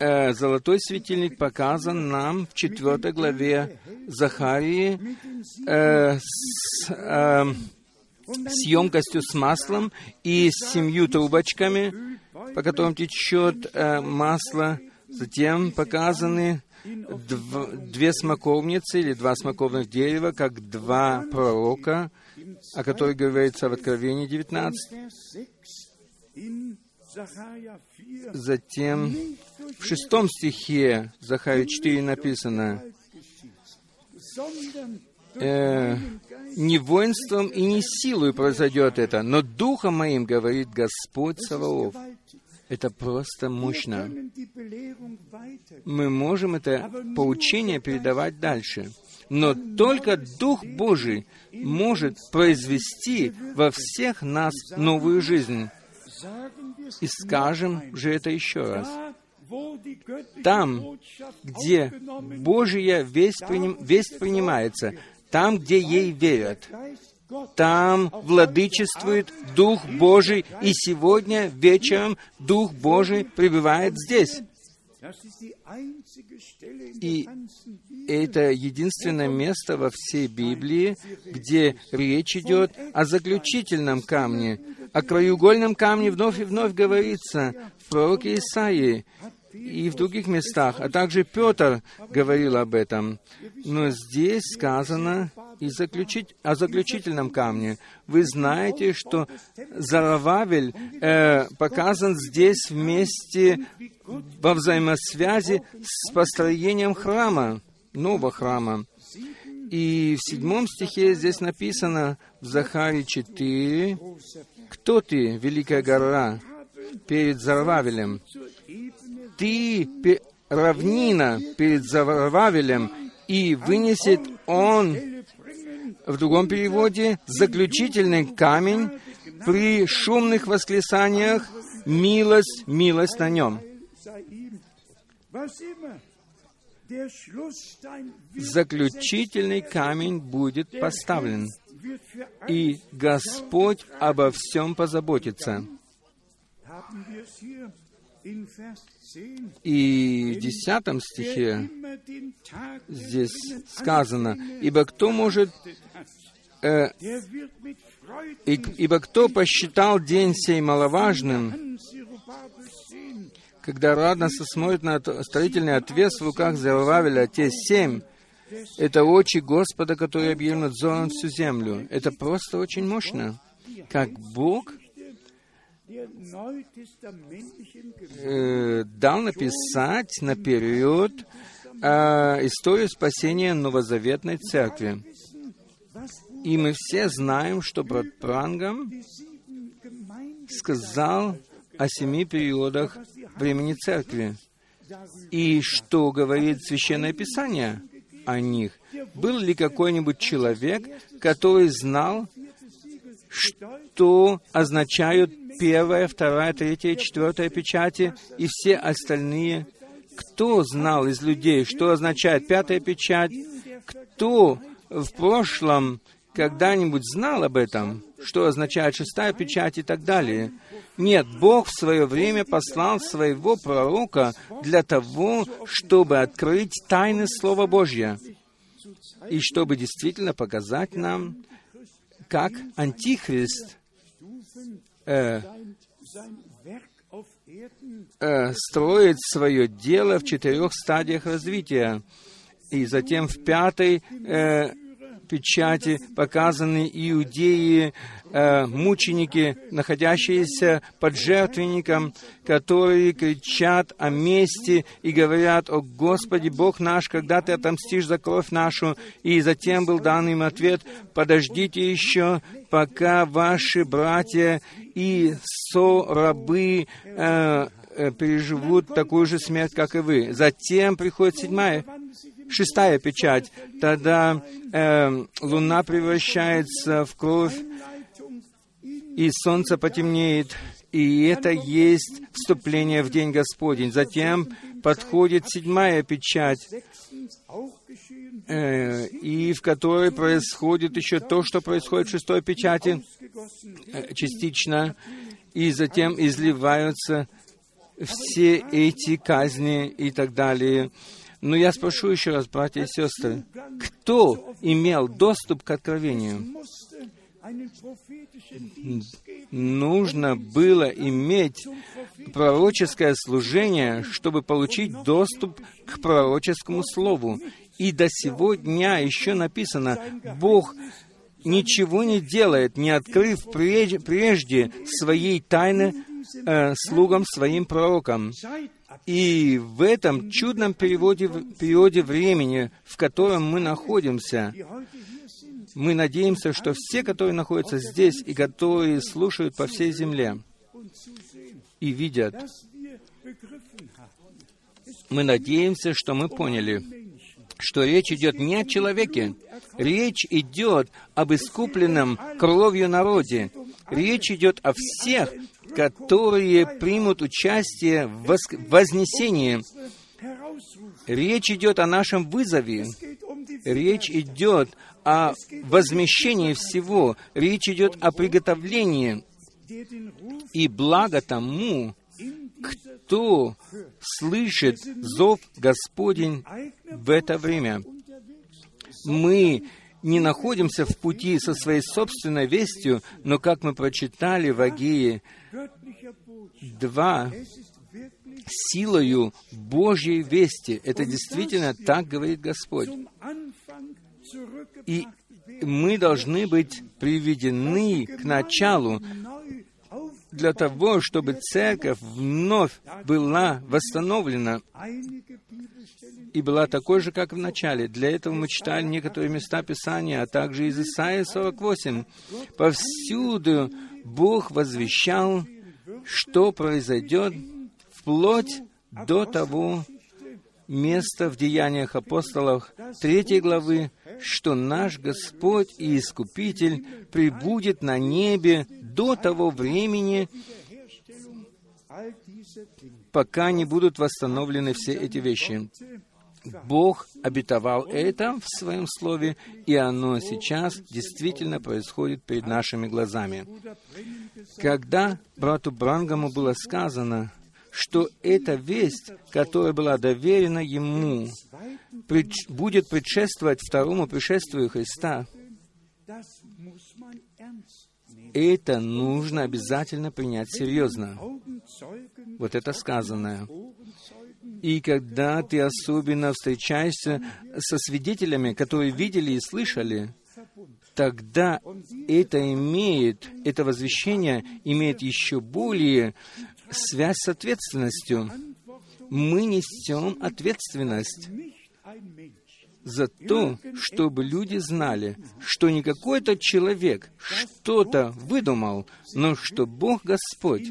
э, золотой светильник показан нам в четвертой главе Захарии э, с, э, с емкостью с маслом и с семью трубочками, по которым течет э, масло. Затем показаны дв, две смоковницы или два смоковных дерева, как два пророка, о которых говорится в Откровении 19. Затем в шестом стихе Захария 4 написано, э, «Не воинством и не силой произойдет это, но духом моим, говорит Господь Саваоф». Это просто мощно. Мы можем это поучение передавать дальше. Но только Дух Божий может произвести во всех нас новую жизнь. И скажем же это еще раз. Там, где Божья весть, приним, весть принимается, там, где ей верят, там владычествует Дух Божий, и сегодня вечером Дух Божий пребывает здесь. И это единственное место во всей Библии, где речь идет о заключительном камне. О краеугольном камне вновь и вновь говорится в пророке Исаии и в других местах, а также Петр говорил об этом. Но здесь сказано и заключить, о заключительном камне. Вы знаете, что Зарававель э, показан здесь вместе во взаимосвязи с построением храма, нового храма. И в седьмом стихе здесь написано в Захаре 4, «Кто ты, великая гора, перед Зарававелем? Ты равнина перед Зарававелем, и вынесет он в другом переводе, заключительный камень при шумных восклицаниях «Милость, милость на нем». Заключительный камень будет поставлен, и Господь обо всем позаботится. И в десятом стихе здесь сказано, «Ибо кто может э, и, ибо кто посчитал день сей маловажным, когда радостно смотрит на строительный отвес в руках Зервавеля, те семь, это очи Господа, которые объявлены взором всю землю. Это просто очень мощно. Как Бог э, дал написать наперед э, историю спасения новозаветной церкви. И мы все знаем, что брат Прангам сказал о семи периодах времени Церкви. И что говорит Священное Писание о них? Был ли какой-нибудь человек, который знал, что означают первая, вторая, третья, четвертая печати и все остальные? Кто знал из людей, что означает пятая печать? Кто в прошлом когда-нибудь знал об этом, что означает шестая печать и так далее? Нет, Бог в свое время послал своего пророка для того, чтобы открыть тайны Слова Божьего и чтобы действительно показать нам, как Антихрист э, э, строит свое дело в четырех стадиях развития. И затем в пятой э, печати показаны иудеи, э, мученики, находящиеся под жертвенником, которые кричат о мести и говорят, «О Господи, Бог наш, когда Ты отомстишь за кровь нашу?» И затем был дан им ответ, «Подождите еще, пока ваши братья и со-рабы э, э, переживут такую же смерть, как и вы». Затем приходит седьмая шестая печать, тогда э, луна превращается в кровь, и солнце потемнеет, и это есть вступление в День Господень. Затем подходит седьмая печать, э, и в которой происходит еще то, что происходит в шестой печати, э, частично, и затем изливаются все эти казни и так далее. Но я спрошу еще раз, братья и сестры, кто имел доступ к откровению? Нужно было иметь пророческое служение, чтобы получить доступ к пророческому слову. И до сегодня еще написано, Бог ничего не делает, не открыв прежде своей тайны э, слугам, своим пророкам. И в этом чудном переводе, периоде времени, в котором мы находимся, мы надеемся, что все, которые находятся здесь и которые слушают по всей земле и видят, мы надеемся, что мы поняли, что речь идет не о человеке, речь идет об искупленном кровью народе, речь идет о всех, которые примут участие в вознесении. Речь идет о нашем вызове. Речь идет о возмещении всего. Речь идет о приготовлении. И благо тому, кто слышит зов Господень в это время. Мы не находимся в пути со своей собственной вестью, но, как мы прочитали в Агии, два силою Божьей вести. Это действительно так говорит Господь. И мы должны быть приведены к началу для того, чтобы церковь вновь была восстановлена и была такой же, как в начале. Для этого мы читали некоторые места Писания, а также из Исаия 48. Повсюду Бог возвещал, что произойдет вплоть до того места в Деяниях апостолов третьей главы, что наш Господь и Искупитель прибудет на небе до того времени, пока не будут восстановлены все эти вещи. Бог обетовал это в Своем Слове, и оно сейчас действительно происходит перед нашими глазами. Когда брату Брангаму было сказано, что эта весть, которая была доверена ему, будет предшествовать второму пришествию Христа, это нужно обязательно принять серьезно. Вот это сказанное. И когда ты особенно встречаешься со свидетелями, которые видели и слышали, тогда это имеет, это возвещение имеет еще более связь с ответственностью. Мы несем ответственность. за то, чтобы люди знали, что не какой-то человек что-то выдумал, но что Бог Господь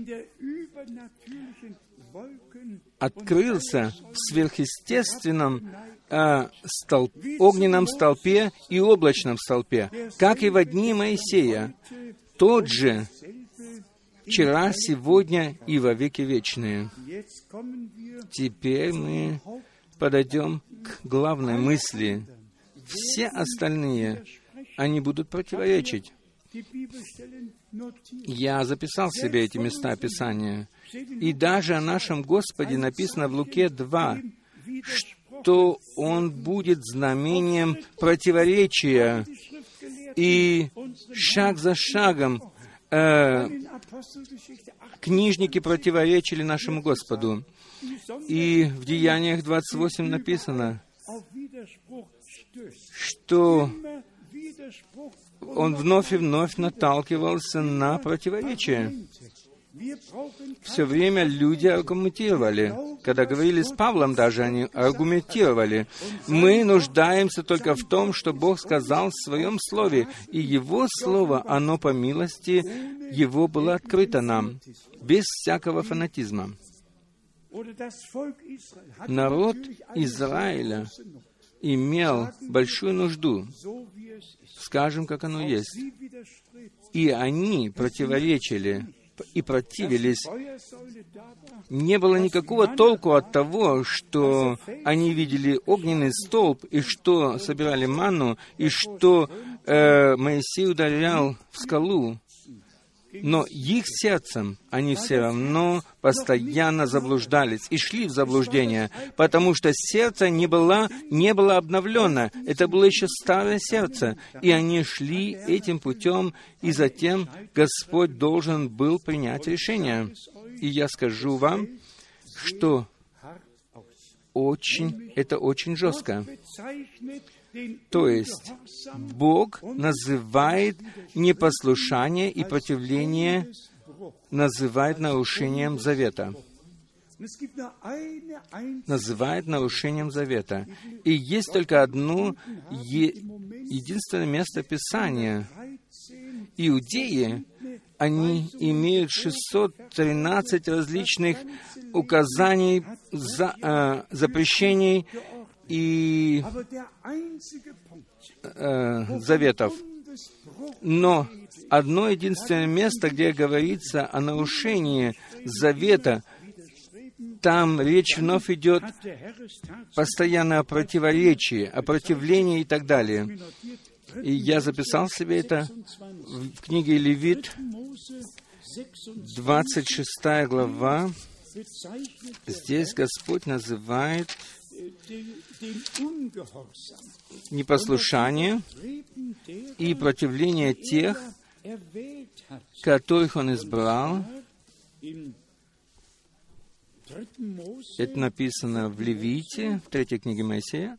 открылся в сверхъестественном э, столб, огненном столпе и облачном столпе, как и в дни Моисея. Тот же вчера, сегодня и во веки вечные. Теперь мы подойдем к главной мысли. Все остальные, они будут противоречить. Я записал себе эти места Писания. И даже о нашем Господе написано в Луке 2, что Он будет знамением противоречия. И шаг за шагом э, книжники противоречили нашему Господу. И в Деяниях 28 написано, что он вновь и вновь наталкивался на противоречие. Все время люди аргументировали. Когда говорили с Павлом даже, они аргументировали. Мы нуждаемся только в том, что Бог сказал в Своем Слове, и Его Слово, оно по милости Его было открыто нам, без всякого фанатизма. Народ Израиля имел большую нужду, скажем, как оно есть, и они противоречили и противились. Не было никакого толку от того, что они видели огненный столб, и что собирали ману, и что э, Моисей ударял в скалу но их сердцем они все равно постоянно заблуждались и шли в заблуждение, потому что сердце не было, не было обновлено. Это было еще старое сердце, и они шли этим путем, и затем Господь должен был принять решение. И я скажу вам, что очень, это очень жестко. То есть Бог называет непослушание и противление, называет нарушением завета. Называет нарушением завета. И есть только одно е- единственное место Писания. Иудеи, они имеют 613 различных указаний, за, э, запрещений и э, заветов. Но одно единственное место, где говорится о нарушении завета, там речь вновь идет постоянно о противоречии, о противлении и так далее. И я записал себе это в книге Левит, 26 глава. Здесь Господь называет непослушание и противление тех, которых Он избрал. Это написано в Левите, в третьей книге Моисея,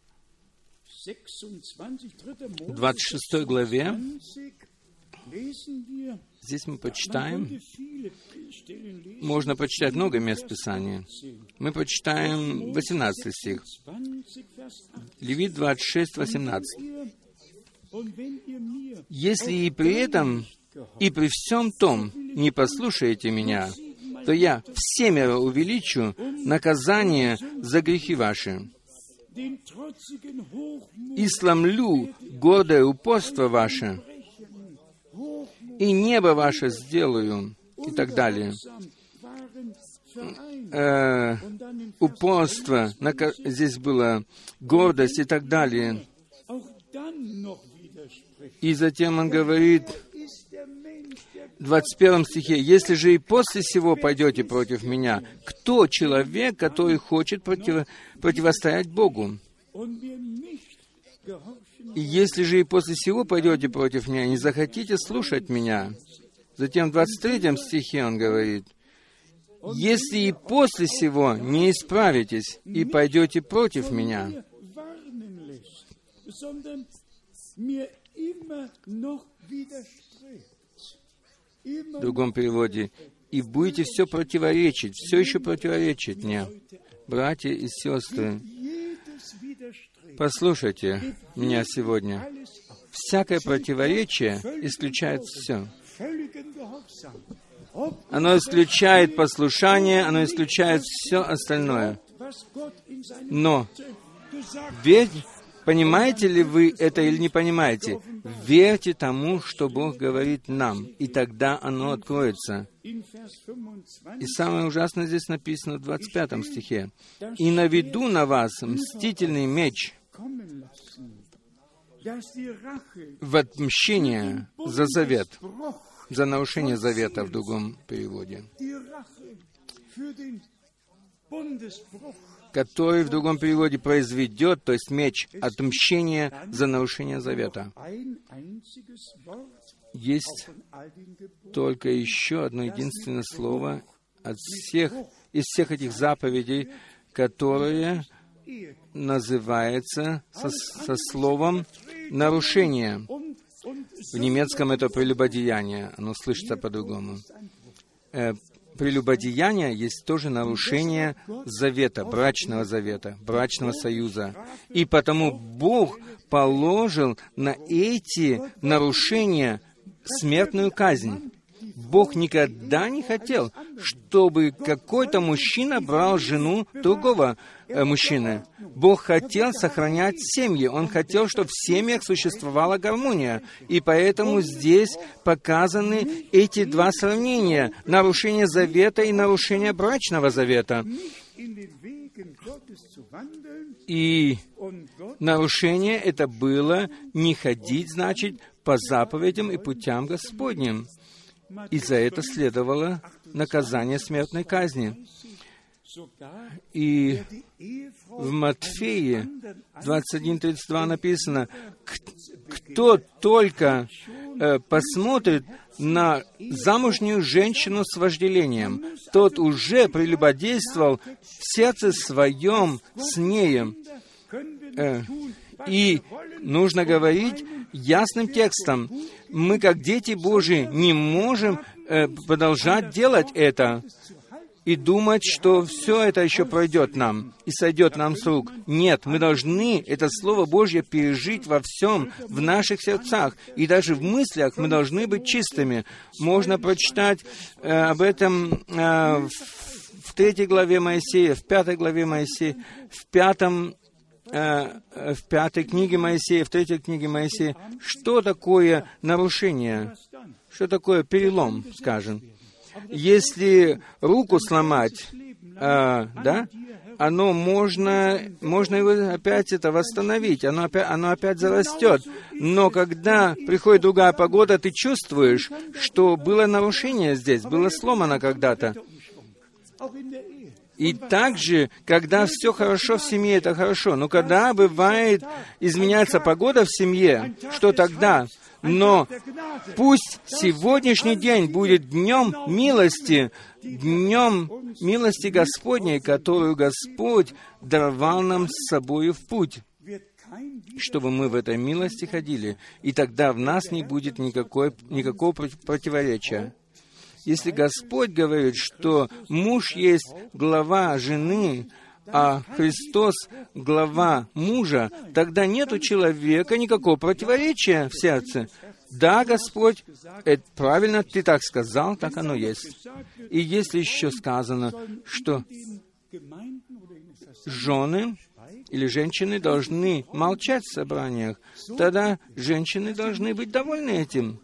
в 26 главе. Здесь мы почитаем, можно почитать много мест Писания. Мы почитаем 18 стих. Левит 26, 18. «Если и при этом, и при всем том не послушаете меня, то я всемеро увеличу наказание за грехи ваши и сломлю гордое упорство ваше, и небо ваше сделаю, и так далее. Э, упорство, здесь было гордость и так далее. И затем он говорит в 21 стихе, «Если же и после всего пойдете против меня, кто человек, который хочет против, противостоять Богу? И если же и после всего пойдете против меня, не захотите слушать меня». Затем в 23 стихе он говорит, «Если и после всего не исправитесь и пойдете против меня, в другом переводе, и будете все противоречить, все еще противоречить мне. Братья и сестры, Послушайте меня сегодня. Всякое противоречие исключает все. Оно исключает послушание, оно исключает все остальное. Но верь, понимаете ли вы это или не понимаете, верьте тому, что Бог говорит нам, и тогда оно откроется. И самое ужасное здесь написано в 25 стихе. «И наведу на вас мстительный меч в отмщение за завет, за нарушение завета в другом переводе, который в другом переводе произведет, то есть меч, отмщение за нарушение завета. Есть только еще одно единственное слово от всех, из всех этих заповедей, которые называется со, со словом нарушение. В немецком это прелюбодеяние, оно слышится по-другому. Э, прелюбодеяние есть тоже нарушение завета, брачного завета, брачного союза. И потому Бог положил на эти нарушения смертную казнь. Бог никогда не хотел, чтобы какой-то мужчина брал жену другого э, мужчины. Бог хотел сохранять семьи. Он хотел, чтобы в семьях существовала гармония. И поэтому здесь показаны эти два сравнения. Нарушение завета и нарушение брачного завета. И нарушение это было не ходить, значит, по заповедям и путям Господним и за это следовало наказание смертной казни. И в Матфеи 21.32 написано, кто только э, посмотрит на замужнюю женщину с вожделением, тот уже прелюбодействовал в сердце своем с нею. Э, и нужно говорить ясным текстом. Мы, как дети Божии, не можем э, продолжать делать это и думать, что все это еще пройдет нам и сойдет нам с рук. Нет, мы должны это Слово Божье пережить во всем, в наших сердцах, и даже в мыслях мы должны быть чистыми. Можно прочитать э, об этом э, в, в третьей главе Моисея, в пятой главе Моисея, в пятом в пятой книге Моисея, в третьей книге Моисея, что такое нарушение, что такое перелом, скажем. Если руку сломать, э, да, оно можно, можно его опять это восстановить, оно опять, оно опять зарастет. Но когда приходит другая погода, ты чувствуешь, что было нарушение здесь, было сломано когда-то. И также, когда все хорошо в семье, это хорошо. Но когда бывает, изменяется погода в семье, что тогда? Но пусть сегодняшний день будет днем милости, днем милости Господней, которую Господь даровал нам с собой в путь чтобы мы в этой милости ходили, и тогда в нас не будет никакой, никакого противоречия. Если Господь говорит, что муж есть глава жены, а Христос — глава мужа, тогда нет у человека никакого противоречия в сердце. Да, Господь, это правильно, Ты так сказал, так оно есть. И если еще сказано, что жены или женщины должны молчать в собраниях, тогда женщины должны быть довольны этим.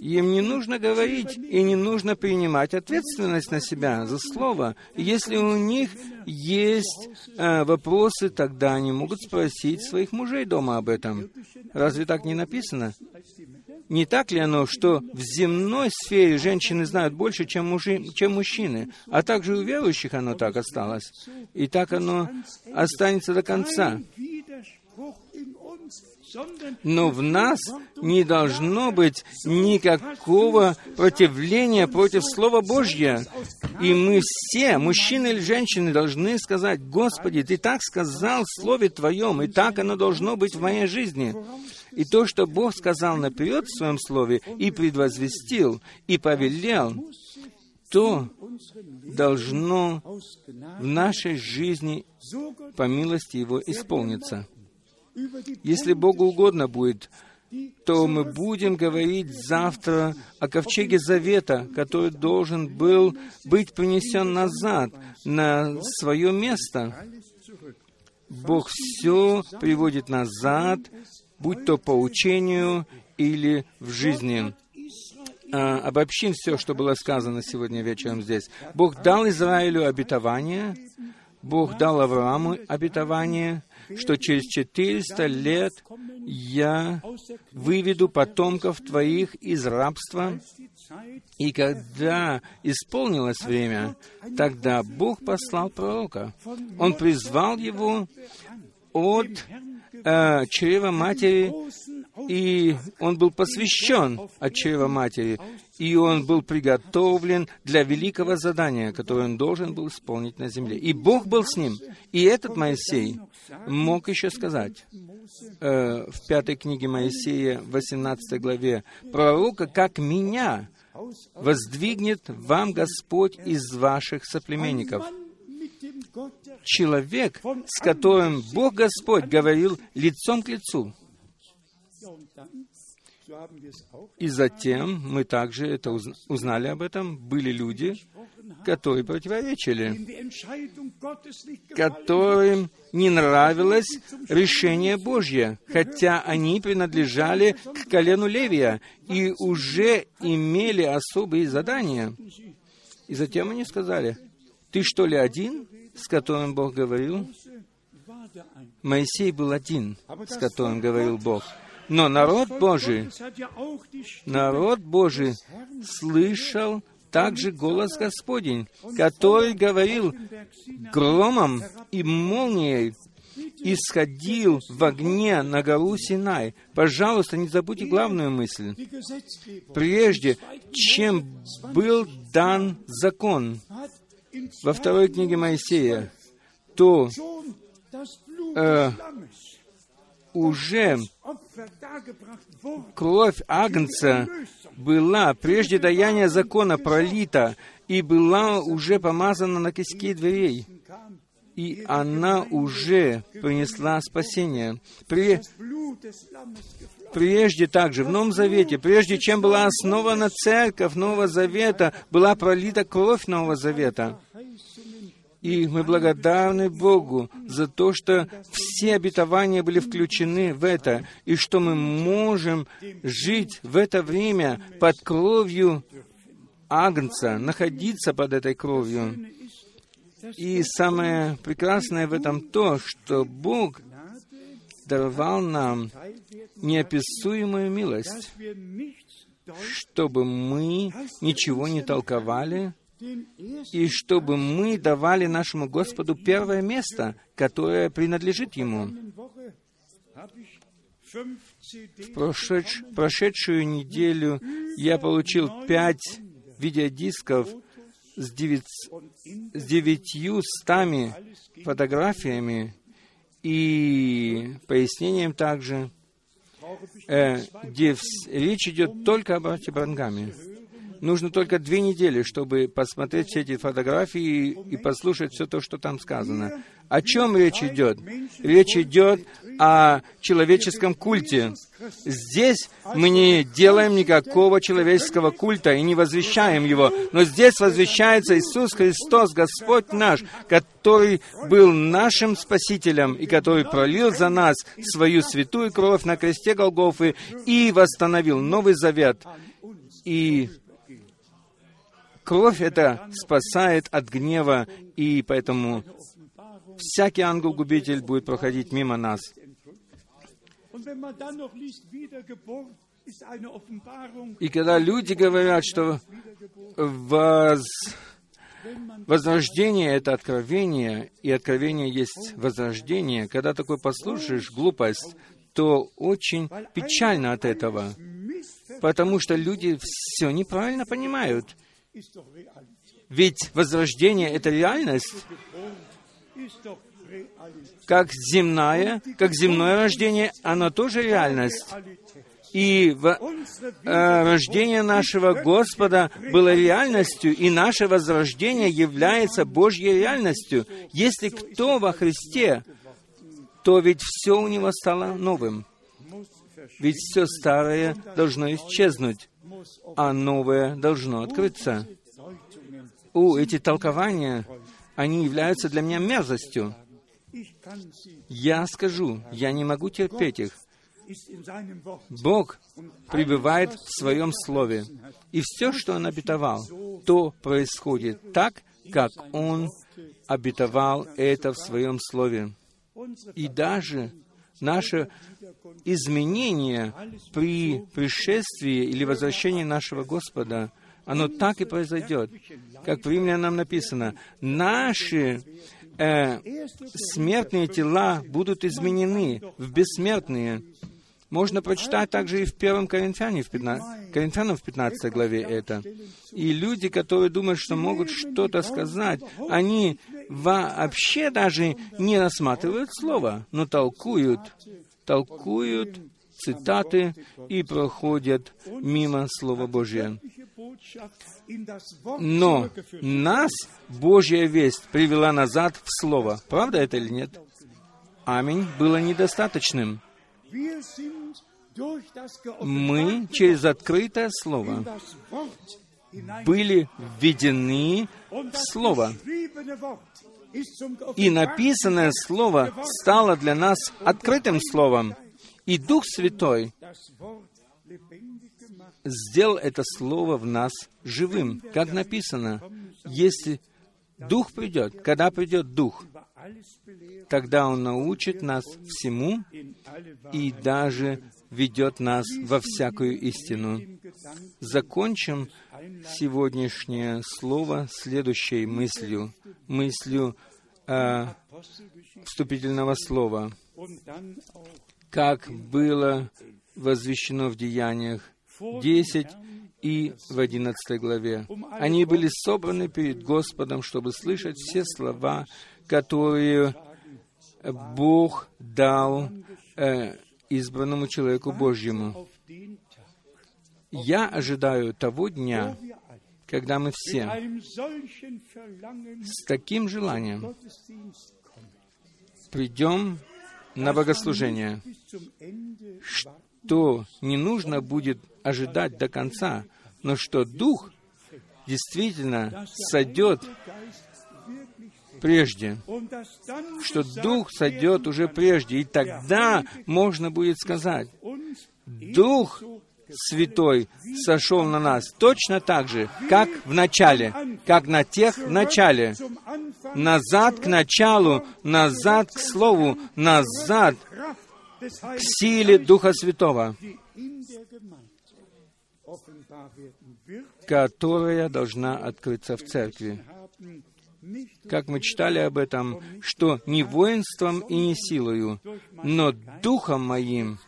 Им не нужно говорить и не нужно принимать ответственность на себя за слово. Если у них есть э, вопросы, тогда они могут спросить своих мужей дома об этом. Разве так не написано? Не так ли оно, что в земной сфере женщины знают больше, чем, мужи, чем мужчины? А также у верующих оно так осталось. И так оно останется до конца. Но в нас не должно быть никакого противления против Слова Божьего. И мы все, мужчины или женщины, должны сказать, «Господи, Ты так сказал в Слове Твоем, и так оно должно быть в моей жизни». И то, что Бог сказал наперед в Своем Слове, и предвозвестил, и повелел, что должно в нашей жизни по милости Его исполниться. Если Богу угодно будет, то мы будем говорить завтра о ковчеге Завета, который должен был быть принесен назад на свое место. Бог все приводит назад, будь то по учению или в жизни. А, обобщим все, что было сказано сегодня вечером здесь. Бог дал Израилю обетование, Бог дал Аврааму обетование, что через 400 лет я выведу потомков твоих из рабства. И когда исполнилось время, тогда Бог послал пророка. Он призвал его от э, чрева матери, и он был посвящен от чрева матери, и он был приготовлен для великого задания, которое он должен был исполнить на земле. И Бог был с ним. И этот Моисей мог еще сказать э, в пятой книге Моисея, 18 главе, «Пророка, как меня, воздвигнет вам Господь из ваших соплеменников». Человек, с которым Бог Господь говорил лицом к лицу. И затем мы также это узнали об этом. Были люди, которые противоречили, которым не нравилось решение Божье, хотя они принадлежали к колену Левия и уже имели особые задания. И затем они сказали, «Ты что ли один, с которым Бог говорил?» Моисей был один, с которым говорил Бог. Но народ Божий, народ Божий слышал также голос Господень, который говорил громом и молнией, исходил в огне на гору Синай. Пожалуйста, не забудьте главную мысль. Прежде, чем был дан закон во второй книге Моисея, то э, уже кровь Агнца была прежде даяния закона пролита и была уже помазана на киски дверей. И она уже принесла спасение. При... Прежде также, в Новом Завете, прежде чем была основана церковь Нового Завета, была пролита кровь Нового Завета. И мы благодарны Богу за то, что все обетования были включены в это, и что мы можем жить в это время под кровью Агнца, находиться под этой кровью. И самое прекрасное в этом то, что Бог даровал нам неописуемую милость, чтобы мы ничего не толковали, и чтобы мы давали нашему Господу первое место, которое принадлежит Ему. В прошедш... прошедшую неделю я получил пять видеодисков с, девять... с девятью стами фотографиями и пояснением также, э, где речь идет только об Брангаме. Нужно только две недели, чтобы посмотреть все эти фотографии и послушать все то, что там сказано. О чем речь идет? Речь идет о человеческом культе. Здесь мы не делаем никакого человеческого культа и не возвещаем его, но здесь возвещается Иисус Христос, Господь наш, который был нашим Спасителем и который пролил за нас свою святую кровь на кресте Голгофы и восстановил Новый Завет. И Кровь это спасает от гнева, и поэтому всякий ангел-губитель будет проходить мимо нас. И когда люди говорят, что воз... возрождение — это откровение, и откровение есть возрождение, когда такое послушаешь, глупость, то очень печально от этого, потому что люди все неправильно понимают — ведь возрождение — это реальность. Как земная, как земное рождение, оно тоже реальность. И в, э, рождение нашего Господа было реальностью, и наше возрождение является Божьей реальностью. Если кто во Христе, то ведь все у него стало новым. Ведь все старое должно исчезнуть, а новое должно открыться. О, эти толкования, они являются для меня мерзостью. Я скажу, я не могу терпеть их. Бог пребывает в Своем Слове, и все, что Он обетовал, то происходит так, как Он обетовал это в Своем Слове. И даже наше изменение при пришествии или возвращении нашего Господа, оно так и произойдет. Как в Римлянам написано, наши э, смертные тела будут изменены в бессмертные. Можно прочитать также и в 1 Коринфяне, в 15, Коринфянам в 15 главе это. И люди, которые думают, что могут что-то сказать, они вообще даже не рассматривают слово, но толкуют, толкуют цитаты и проходят мимо Слова Божия. Но нас Божья весть привела назад в Слово. Правда это или нет? Аминь. Было недостаточным. Мы через открытое Слово были введены в Слово. И написанное Слово стало для нас открытым Словом. И Дух Святой сделал это Слово в нас живым. Как написано, если Дух придет, когда придет Дух, тогда Он научит нас всему и даже ведет нас во всякую истину. Закончим сегодняшнее слово следующей мыслью, мыслью э, вступительного слова, как было возвещено в Деяниях 10 и в 11 главе. Они были собраны перед Господом, чтобы слышать все слова, которые Бог дал э, избранному человеку Божьему. Я ожидаю того дня, когда мы все с таким желанием придем на богослужение, что не нужно будет ожидать до конца, но что Дух действительно сойдет прежде, что Дух сойдет уже прежде, и тогда можно будет сказать, Дух Святой сошел на нас точно так же, как в начале, как на тех в начале. Назад к началу, назад к Слову, назад к силе Духа Святого, которая должна открыться в церкви. Как мы читали об этом, что не воинством и не силою, но Духом моим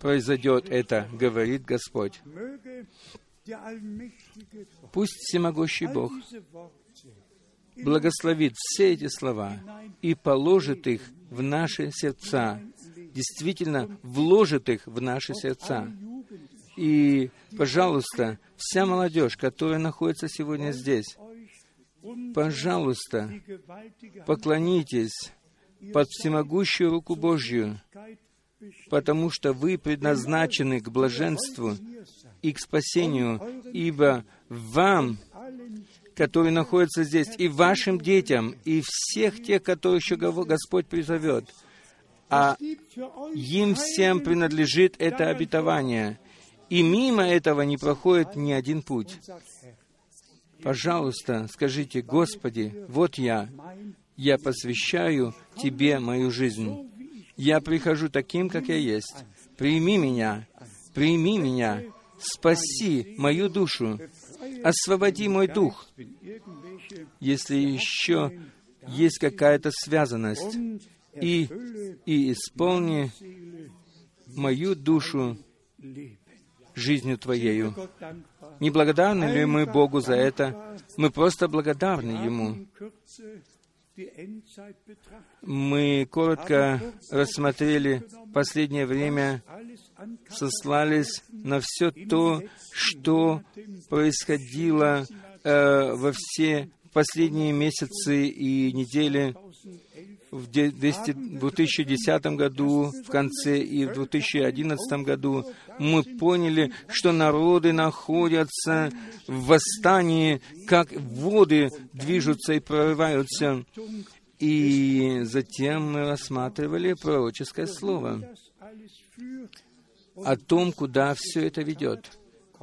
произойдет это, говорит Господь. Пусть всемогущий Бог благословит все эти слова и положит их в наши сердца, действительно вложит их в наши сердца. И, пожалуйста, вся молодежь, которая находится сегодня здесь, пожалуйста, поклонитесь под всемогущую руку Божью, потому что вы предназначены к блаженству и к спасению, ибо вам, которые находятся здесь, и вашим детям, и всех тех, которых еще Господь призовет, а им всем принадлежит это обетование, и мимо этого не проходит ни один путь. Пожалуйста, скажите, Господи, вот я, я посвящаю Тебе мою жизнь. Я прихожу таким, как я есть. Прими меня, прими меня, спаси мою душу, освободи мой дух. Если еще есть какая-то связанность, и, и исполни мою душу жизнью Твоею. Не благодарны ли мы Богу за это? Мы просто благодарны Ему. Мы коротко рассмотрели последнее время, сослались на все то, что происходило э, во все последние месяцы и недели в 2010 году, в конце и в 2011 году, мы поняли, что народы находятся в восстании, как воды движутся и прорываются. И затем мы рассматривали пророческое слово о том, куда все это ведет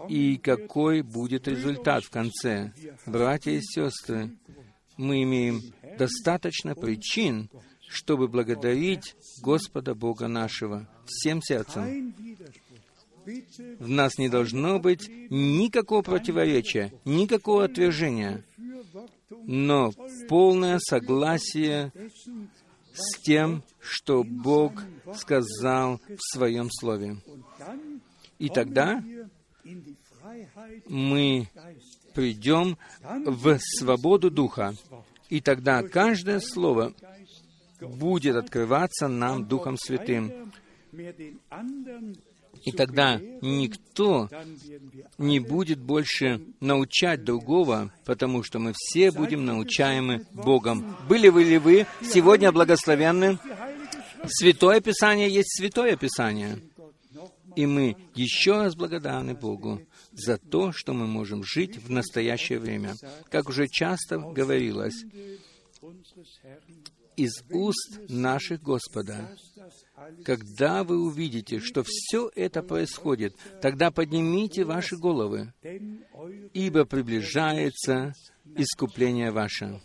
и какой будет результат в конце. Братья и сестры, мы имеем достаточно причин, чтобы благодарить Господа Бога нашего всем сердцем. В нас не должно быть никакого противоречия, никакого отвержения, но полное согласие с тем, что Бог сказал в Своем Слове. И тогда мы придем в свободу Духа, и тогда каждое слово будет открываться нам Духом Святым. И тогда никто не будет больше научать другого, потому что мы все будем научаемы Богом. Были вы ли вы сегодня благословенны? Святое Писание есть Святое Писание. И мы еще раз благодарны Богу за то, что мы можем жить в настоящее время. Как уже часто говорилось, из уст наших Господа. Когда вы увидите, что все это происходит, тогда поднимите ваши головы, ибо приближается искупление ваше.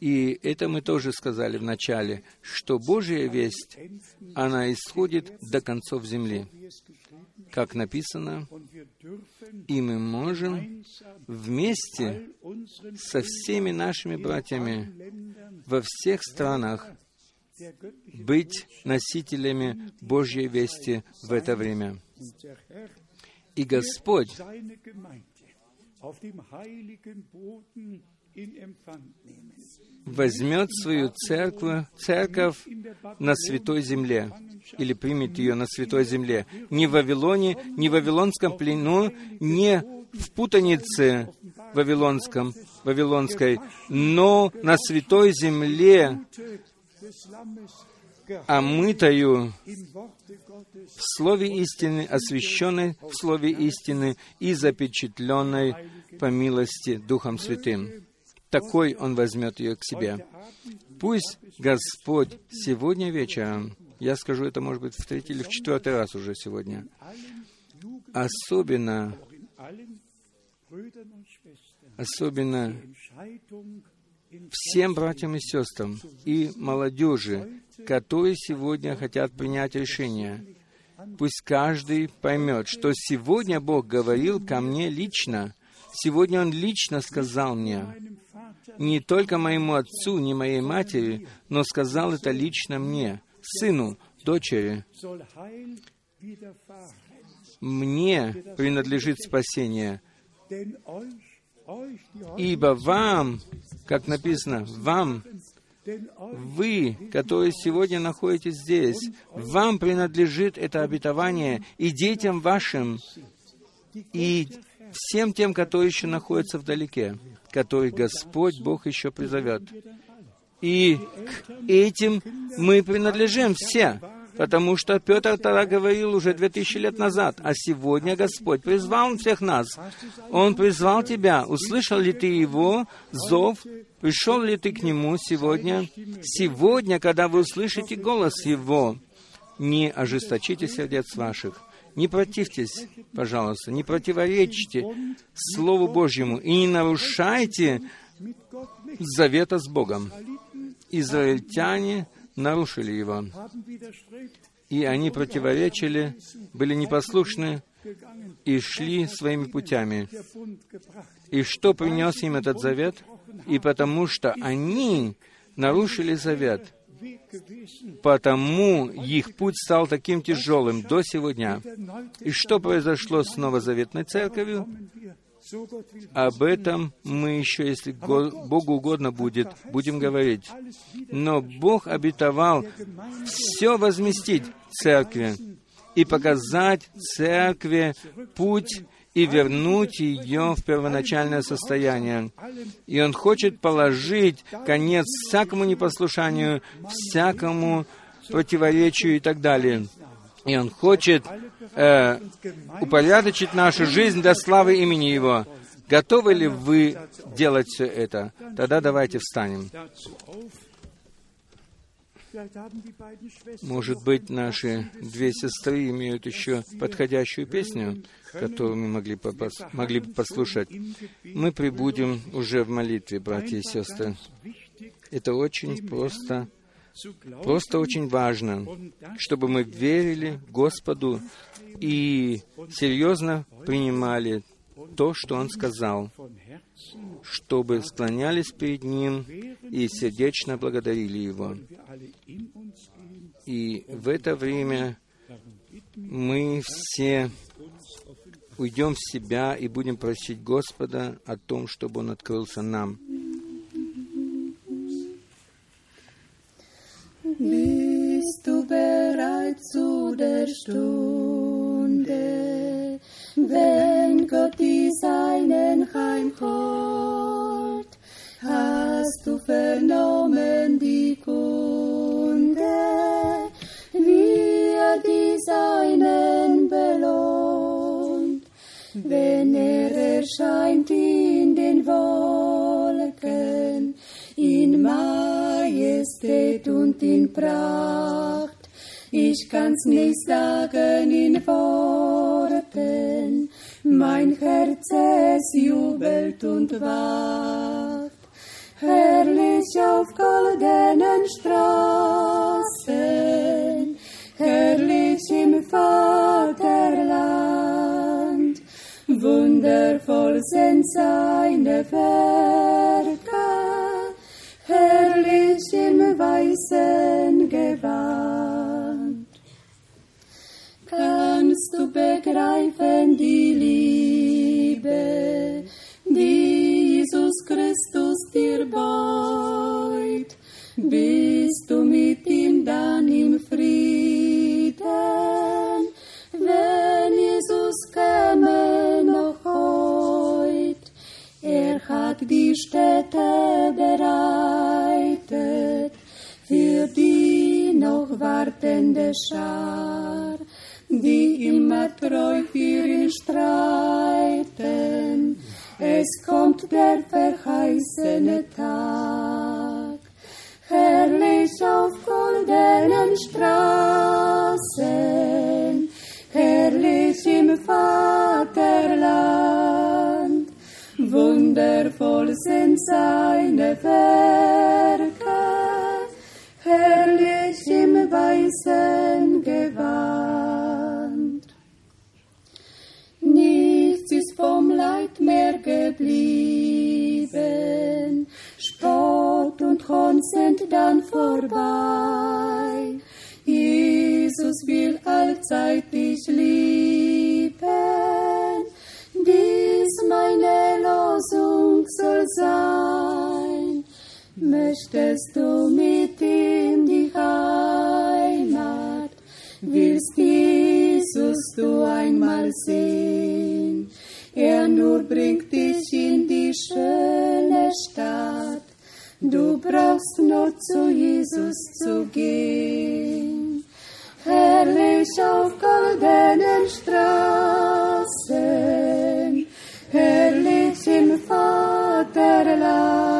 И это мы тоже сказали в начале, что Божья весть, она исходит до концов земли. Как написано, и мы можем вместе со всеми нашими братьями во всех странах быть носителями Божьей вести в это время. И Господь возьмет свою церковь, церковь на святой земле, или примет ее на святой земле. Не в Вавилоне, не в Вавилонском плену, не в путанице Вавилонском, Вавилонской, но на святой земле, омытою в Слове истины, освященной в Слове истины и запечатленной по милости Духом Святым такой Он возьмет ее к себе. Пусть Господь сегодня вечером, я скажу это, может быть, в третий или в четвертый раз уже сегодня, особенно, особенно всем братьям и сестрам и молодежи, которые сегодня хотят принять решение. Пусть каждый поймет, что сегодня Бог говорил ко мне лично. Сегодня Он лично сказал мне, не только моему отцу, не моей матери, но сказал это лично мне, сыну, дочери. Мне принадлежит спасение, ибо вам, как написано, вам, вы, которые сегодня находитесь здесь, вам принадлежит это обетование и детям вашим, и всем тем, которые еще находятся вдалеке который Господь Бог еще призовет. И к этим мы принадлежим все, потому что Петр тогда говорил уже две тысячи лет назад, а сегодня Господь призвал всех нас. Он призвал тебя. Услышал ли ты его зов? Пришел ли ты к нему сегодня? Сегодня, когда вы услышите голос его, не ожесточите сердец ваших, не противьтесь, пожалуйста, не противоречите Слову Божьему и не нарушайте завета с Богом. Израильтяне нарушили его, и они противоречили, были непослушны и шли своими путями. И что принес им этот завет? И потому что они нарушили завет, потому их путь стал таким тяжелым до сегодня. И что произошло с новозаветной церковью? Об этом мы еще, если Богу угодно будет, будем говорить. Но Бог обетовал все возместить церкви и показать церкви путь и вернуть ее в первоначальное состояние. И Он хочет положить конец всякому непослушанию, всякому противоречию и так далее. И Он хочет э, упорядочить нашу жизнь до славы имени Его. Готовы ли вы делать все это? Тогда давайте встанем. Может быть, наши две сестры имеют еще подходящую песню, которую мы могли, попос- могли бы послушать. Мы прибудем уже в молитве, братья и сестры. Это очень просто, просто очень важно, чтобы мы верили Господу и серьезно принимали то, что Он сказал, чтобы склонялись перед Ним и сердечно благодарили Его. И в это время мы все уйдем в себя и будем просить Господа о том, чтобы Он открылся нам. Bist du bereit zu der Stunde, wenn Gott die Seinen heimholt? Hast du vernommen die Kunde, wie er die Seinen belohnt? Wenn er erscheint in den Wolken, in Majestät und in Pracht. Ich kann's nicht sagen in Worten, mein Herz es jubelt und wacht. Herrlich auf goldenen Straßen, herrlich im Vaterland. Wundervoll sind seine Werke, herrlich im weißen Gewand. Kannst du begreifen die Liebe, die Jesus Christus dir beut? Bist du mit ihm dann im Frieden, wenn Jesus käme noch heut? Er hat die Städte bereitet für die noch wartende Schar, die immer treu für ihn streiten. Es kommt der verheißene Tag, herrlich auf goldenen Straßen, herrlich im Vaterland. Wundervoll sind seine Werke, herrlich weißen Gewand. Nichts ist vom Leid mehr geblieben, Spott und Hohn sind dann vorbei. Jesus will allzeit dich lieben, dies meine Losung soll sein. Möchtest du mit ihm die Heimat, willst Jesus du einmal sehen? Er nur bringt dich in die schöne Stadt, du brauchst nur zu Jesus zu gehen. Herrlich auf goldenen Straßen, herrlich im Vaterland.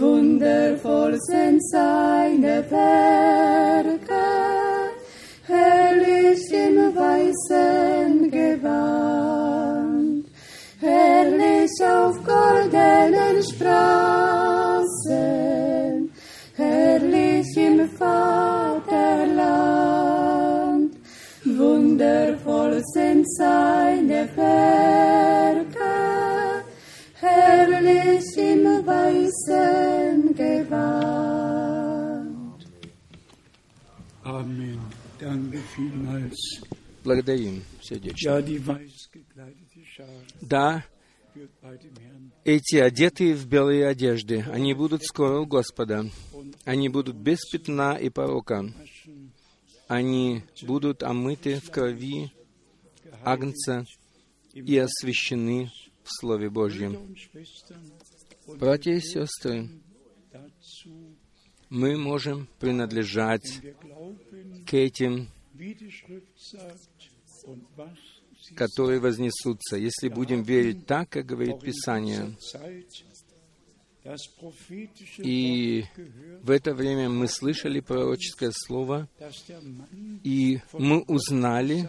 Wundervoll sind seine Werke, herrlich im weißen Gewand. Herrlich auf goldenen Straßen, herrlich im Vaterland. Wundervoll sind seine Werke, herrlich im weißen Danke vielmals. Благодарим сердечно. Да, эти одетые в белые одежды, они будут скоро у Господа. Они будут без пятна и порока. Они будут омыты в крови Агнца и освящены в Слове Божьем. Братья и сестры, мы можем принадлежать к этим, которые вознесутся, если будем верить так, как говорит Писание. И в это время мы слышали пророческое слово, и мы узнали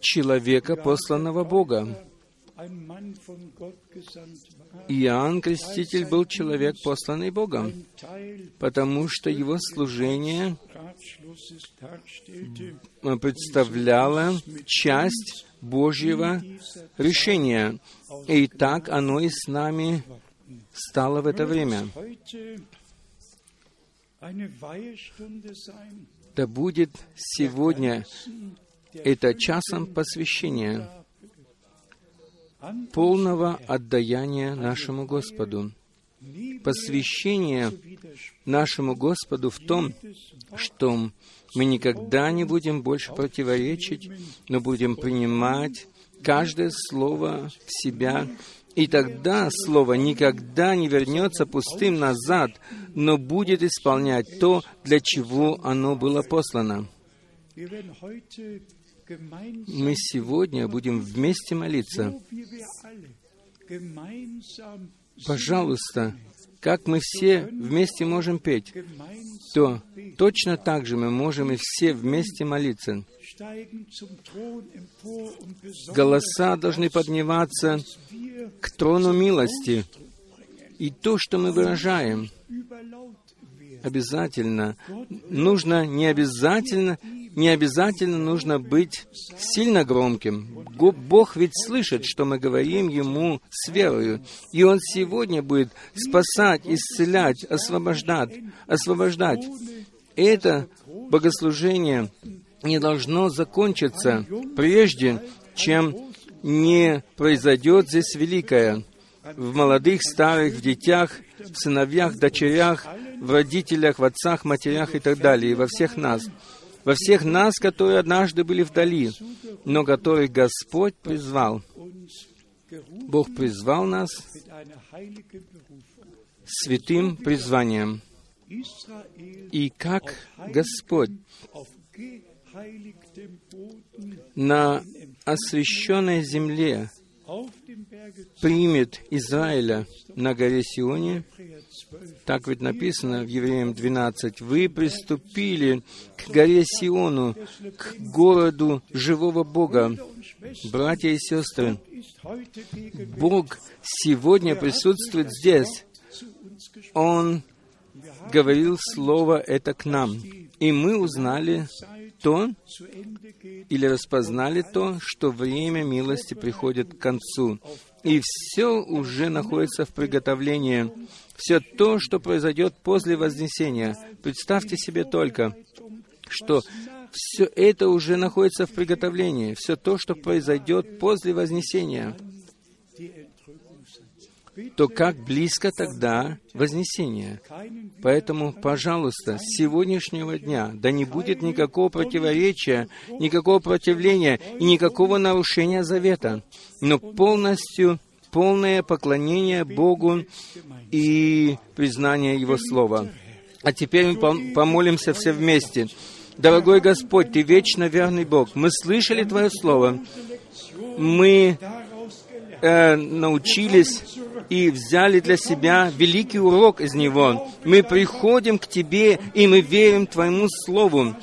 человека, посланного Бога. Иоанн Креститель был человек, посланный Богом, потому что его служение представляло часть Божьего решения. И так оно и с нами стало в это время. Да будет сегодня это часом посвящения, полного отдаяния нашему Господу. Посвящение нашему Господу в том, что мы никогда не будем больше противоречить, но будем принимать каждое слово в себя, и тогда слово никогда не вернется пустым назад, но будет исполнять то, для чего оно было послано. Мы сегодня будем вместе молиться. Пожалуйста, как мы все вместе можем петь, то точно так же мы можем и все вместе молиться. Голоса должны подниматься к трону милости. И то, что мы выражаем, обязательно нужно не обязательно, не обязательно нужно быть сильно громким. Бог ведь слышит, что мы говорим Ему с верою, и Он сегодня будет спасать, исцелять, освобождать, освобождать. Это богослужение не должно закончиться прежде, чем не произойдет здесь великое в молодых, старых, в детях, в сыновьях, дочерях, в родителях, в отцах, матерях и так далее, и во всех нас. Во всех нас, которые однажды были вдали, но которых Господь призвал. Бог призвал нас святым призванием. И как Господь на освященной земле примет Израиля на горе Сионе, Hebräer 12 Так ведь написано в Евреям 12, «Вы приступили к горе Сиону, к городу живого Бога». Братья и сестры, Бог сегодня присутствует здесь. Он говорил Слово это к нам. И мы узнали то, или распознали то, что время милости приходит к концу. И все уже находится в приготовлении. Все то, что произойдет после Вознесения. Представьте себе только, что все это уже находится в приготовлении. Все то, что произойдет после Вознесения. То как близко тогда Вознесение? Поэтому, пожалуйста, с сегодняшнего дня да не будет никакого противоречия, никакого противления и никакого нарушения завета, но полностью полное поклонение Богу и признание Его Слова. А теперь мы пом- помолимся все вместе. Дорогой Господь, Ты вечно верный Бог. Мы слышали Твое Слово. Мы э, научились и взяли для себя великий урок из него. Мы приходим к Тебе, и мы верим Твоему Слову.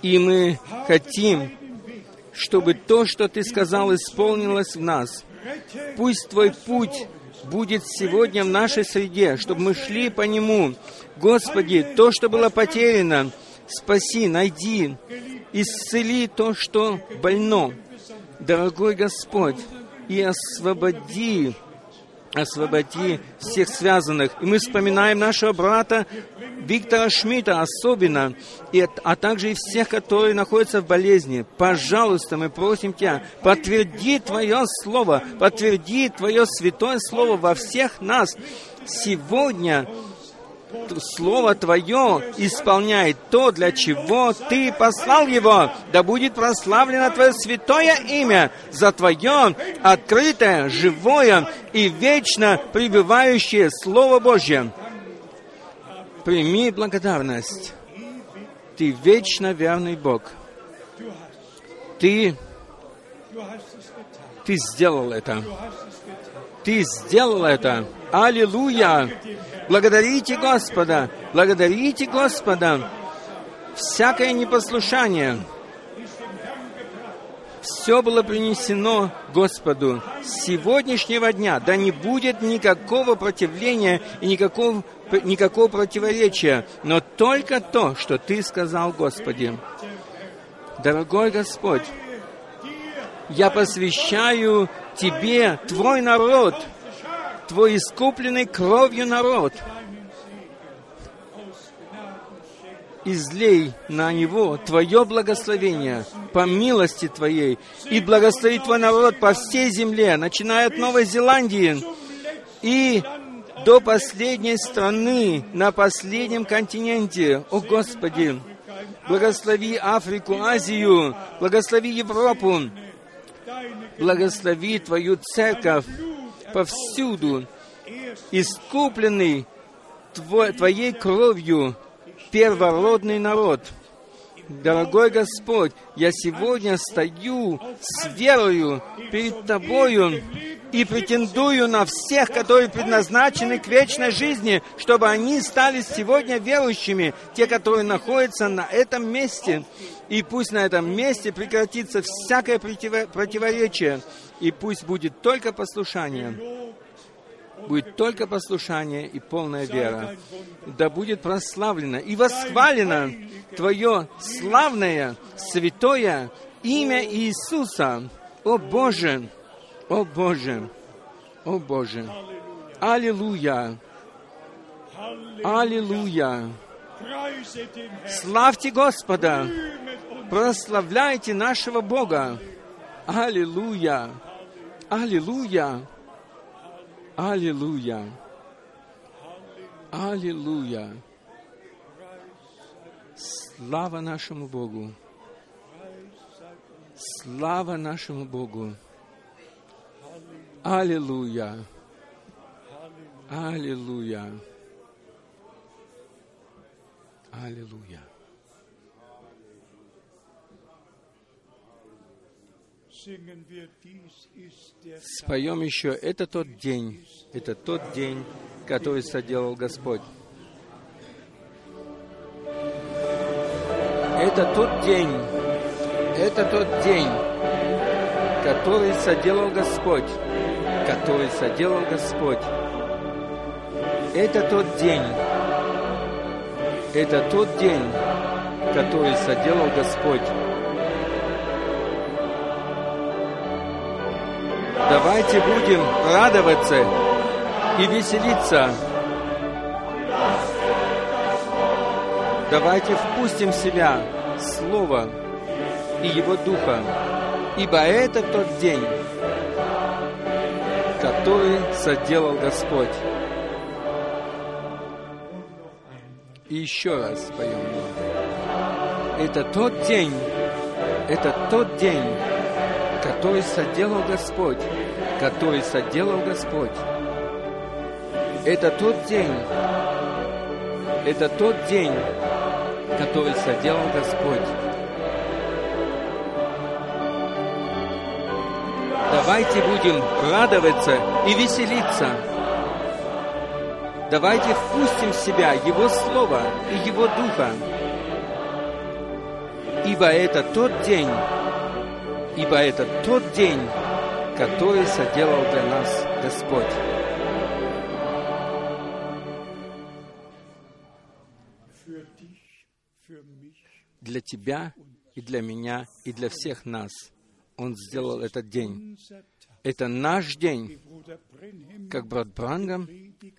И мы хотим, чтобы то, что Ты сказал, исполнилось в нас. Пусть Твой путь будет сегодня в нашей среде, чтобы мы шли по нему. Господи, то, что было потеряно, спаси, найди, исцели то, что больно. Дорогой Господь, и освободи, освободи всех связанных. И мы вспоминаем нашего брата Виктора Шмидта особенно, и, а также и всех, которые находятся в болезни. Пожалуйста, мы просим Тебя, подтверди Твое Слово, подтверди Твое святое Слово во всех нас. Сегодня Слово Твое исполняет то, для чего Ты послал его. Да будет прославлено Твое святое имя за Твое открытое, живое и вечно пребывающее Слово Божье. Прими благодарность. Ты вечно верный Бог. Ты, ты сделал это. Ты сделал это. Аллилуйя! Благодарите Господа! Благодарите Господа! Всякое непослушание, все было принесено Господу с сегодняшнего дня. Да не будет никакого противления и никакого, никакого противоречия, но только то, что Ты сказал, Господи. Дорогой Господь, я посвящаю Тебе Твой народ – Твой искупленный кровью народ. Излей на него Твое благословение по милости Твоей, и благослови Твой народ по всей земле, начиная от Новой Зеландии и до последней страны на последнем континенте. О Господи, благослови Африку, Азию, благослови Европу, благослови Твою церковь, повсюду, искупленный Твоей кровью первородный народ. Дорогой Господь, я сегодня стою с верою перед Тобою и претендую на всех, которые предназначены к вечной жизни, чтобы они стали сегодня верующими, те, которые находятся на этом месте. И пусть на этом месте прекратится всякое противоречие, и пусть будет только послушание. Будет только послушание и полная вера. Да будет прославлено и восхвалено Твое славное, святое имя Иисуса. О Боже! О Боже! О Боже! Аллилуйя! Аллилуйя! Славьте Господа! Прославляйте нашего Бога! Аллилуйя! Аллилуйя! Аллилуйя! Аллилуйя! Слава нашему Богу! Слава нашему Богу! Аллилуйя! Аллилуйя! Аллилуйя! Споем еще, это тот день, это тот день, который соделал Господь. Это тот день, это тот день, который соделал Господь, который соделал Господь. Это тот день, это тот день, который соделал Господь. Давайте будем радоваться и веселиться. Давайте впустим в себя Слово и Его Духа, ибо это тот день, который соделал Господь. И еще раз поем. Это тот день, это тот день, который соделал Господь, который соделал Господь. Это тот день, это тот день, который соделал Господь. Давайте будем радоваться и веселиться. Давайте впустим в себя Его Слово и Его Духа. Ибо это тот день, ибо это тот день, который соделал для нас Господь. Для тебя и для меня и для всех нас Он сделал этот день. Это наш день, как брат Брангам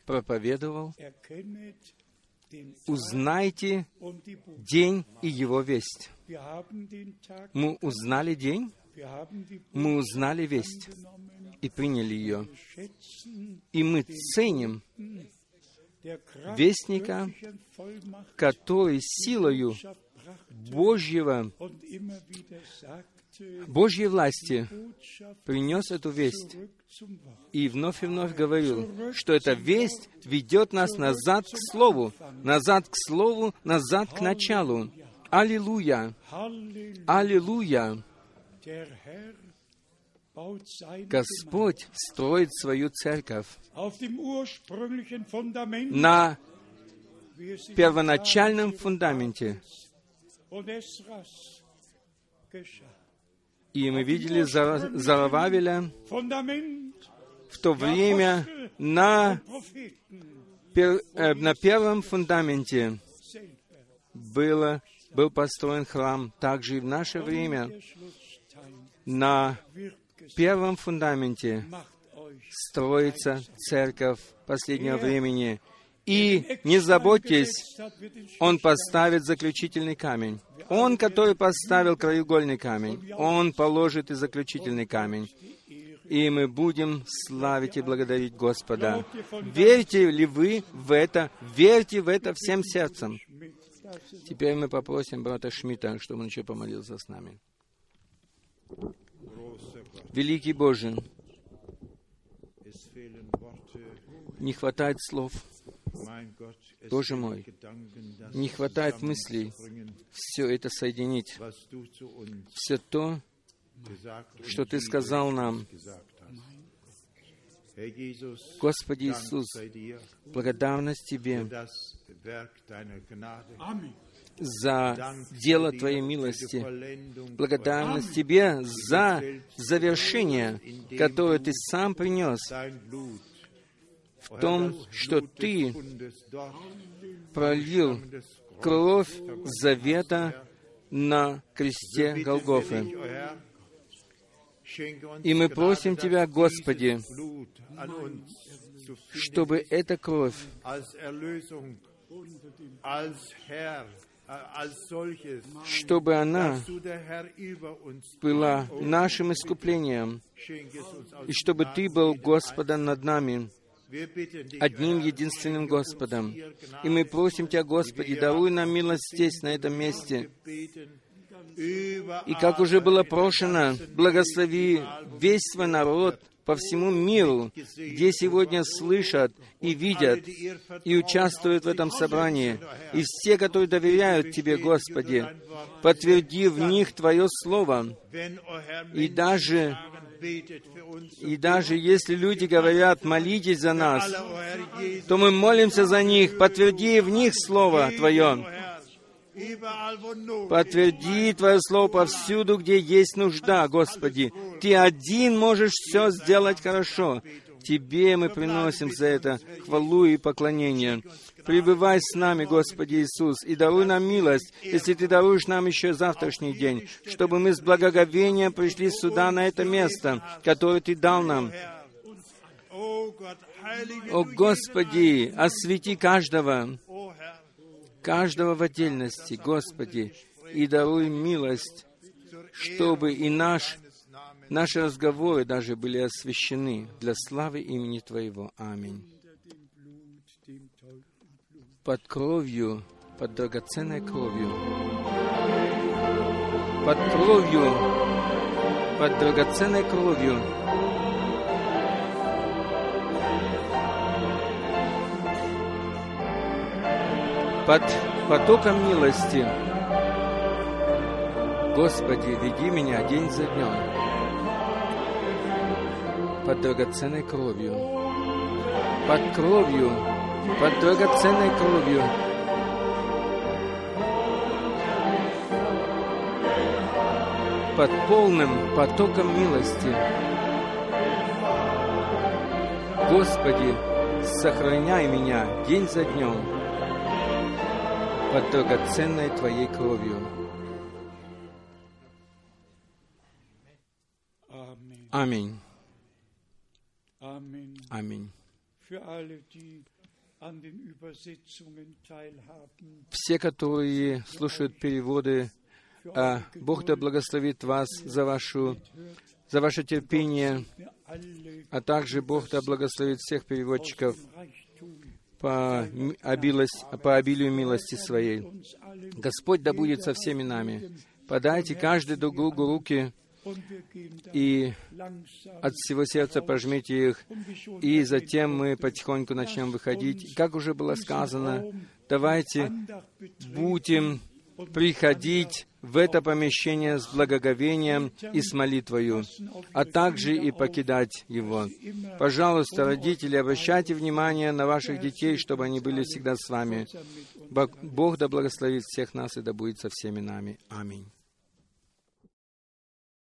проповедовал. узнайте день и его весть. Мы узнали день, мы узнали весть и приняли ее. И мы ценим Вестника, который силою Божьего, Божьей власти принес эту весть и вновь и вновь говорил, что эта весть ведет нас назад к Слову, назад к Слову, назад к началу. Аллилуйя! Аллилуйя! Господь строит свою церковь на первоначальном фундаменте. И мы видели Зара- Зарававеля в то время на, пер- э, на первом фундаменте было, был построен храм. Также и в наше время на первом фундаменте строится церковь последнего времени. И не заботьтесь, Он поставит заключительный камень. Он, который поставил краеугольный камень, Он положит и заключительный камень. И мы будем славить и благодарить Господа. Верите ли вы в это? Верьте в это всем сердцем. Теперь мы попросим брата Шмидта, чтобы он еще помолился с нами. Великий Божий, не хватает слов, Боже мой, не хватает мыслей все это соединить. Все то, что Ты сказал нам. Господи Иисус, благодарность Тебе за дело Твоей милости. Благодарность Тебе за завершение, которое Ты сам принес. В том, что Ты пролил кровь завета на кресте Голгофы. И мы просим Тебя, Господи, чтобы эта кровь äh, чтобы она была нашим искуплением, и чтобы Ты был Господом над нами, одним единственным Господом. И мы просим Тебя, Господи, даруй нам милость здесь, на этом месте. И как уже было прошено, благослови весь свой народ по всему миру, где сегодня слышат и видят и участвуют в этом собрании. И все, которые доверяют Тебе, Господи, подтверди в них Твое Слово. И даже, и даже если люди говорят, молитесь за нас, то мы молимся за них, подтверди в них Слово Твое. Подтверди Твое Слово повсюду, где есть нужда, Господи. Ты один можешь все сделать хорошо. Тебе мы приносим за это хвалу и поклонение. Пребывай с нами, Господи Иисус, и даруй нам милость, если Ты даруешь нам еще завтрашний день, чтобы мы с благоговением пришли сюда, на это место, которое Ты дал нам. О Господи, освети каждого, каждого в отдельности, Господи, и даруй милость, чтобы и наш, наши разговоры даже были освящены для славы имени Твоего. Аминь. Под кровью, под драгоценной кровью, под кровью, под драгоценной кровью, под потоком милости. Господи, веди меня день за днем под драгоценной кровью, под кровью, под драгоценной кровью. под полным потоком милости. Господи, сохраняй меня день за днем под драгоценной Твоей кровью. Аминь. Аминь. Все, которые слушают переводы, а Бог да благословит вас за, вашу, за ваше терпение, а также Бог да благословит всех переводчиков по, обилость- по обилию милости своей. Господь да будет со всеми нами. Подайте каждый друг другу руки и от всего сердца пожмите их, и затем мы потихоньку начнем выходить. Как уже было сказано, давайте будем приходить в это помещение с благоговением и с молитвою, а также и покидать его. Пожалуйста, родители, обращайте внимание на ваших детей, чтобы они были всегда с вами. Бог да благословит всех нас и да будет со всеми нами. Аминь.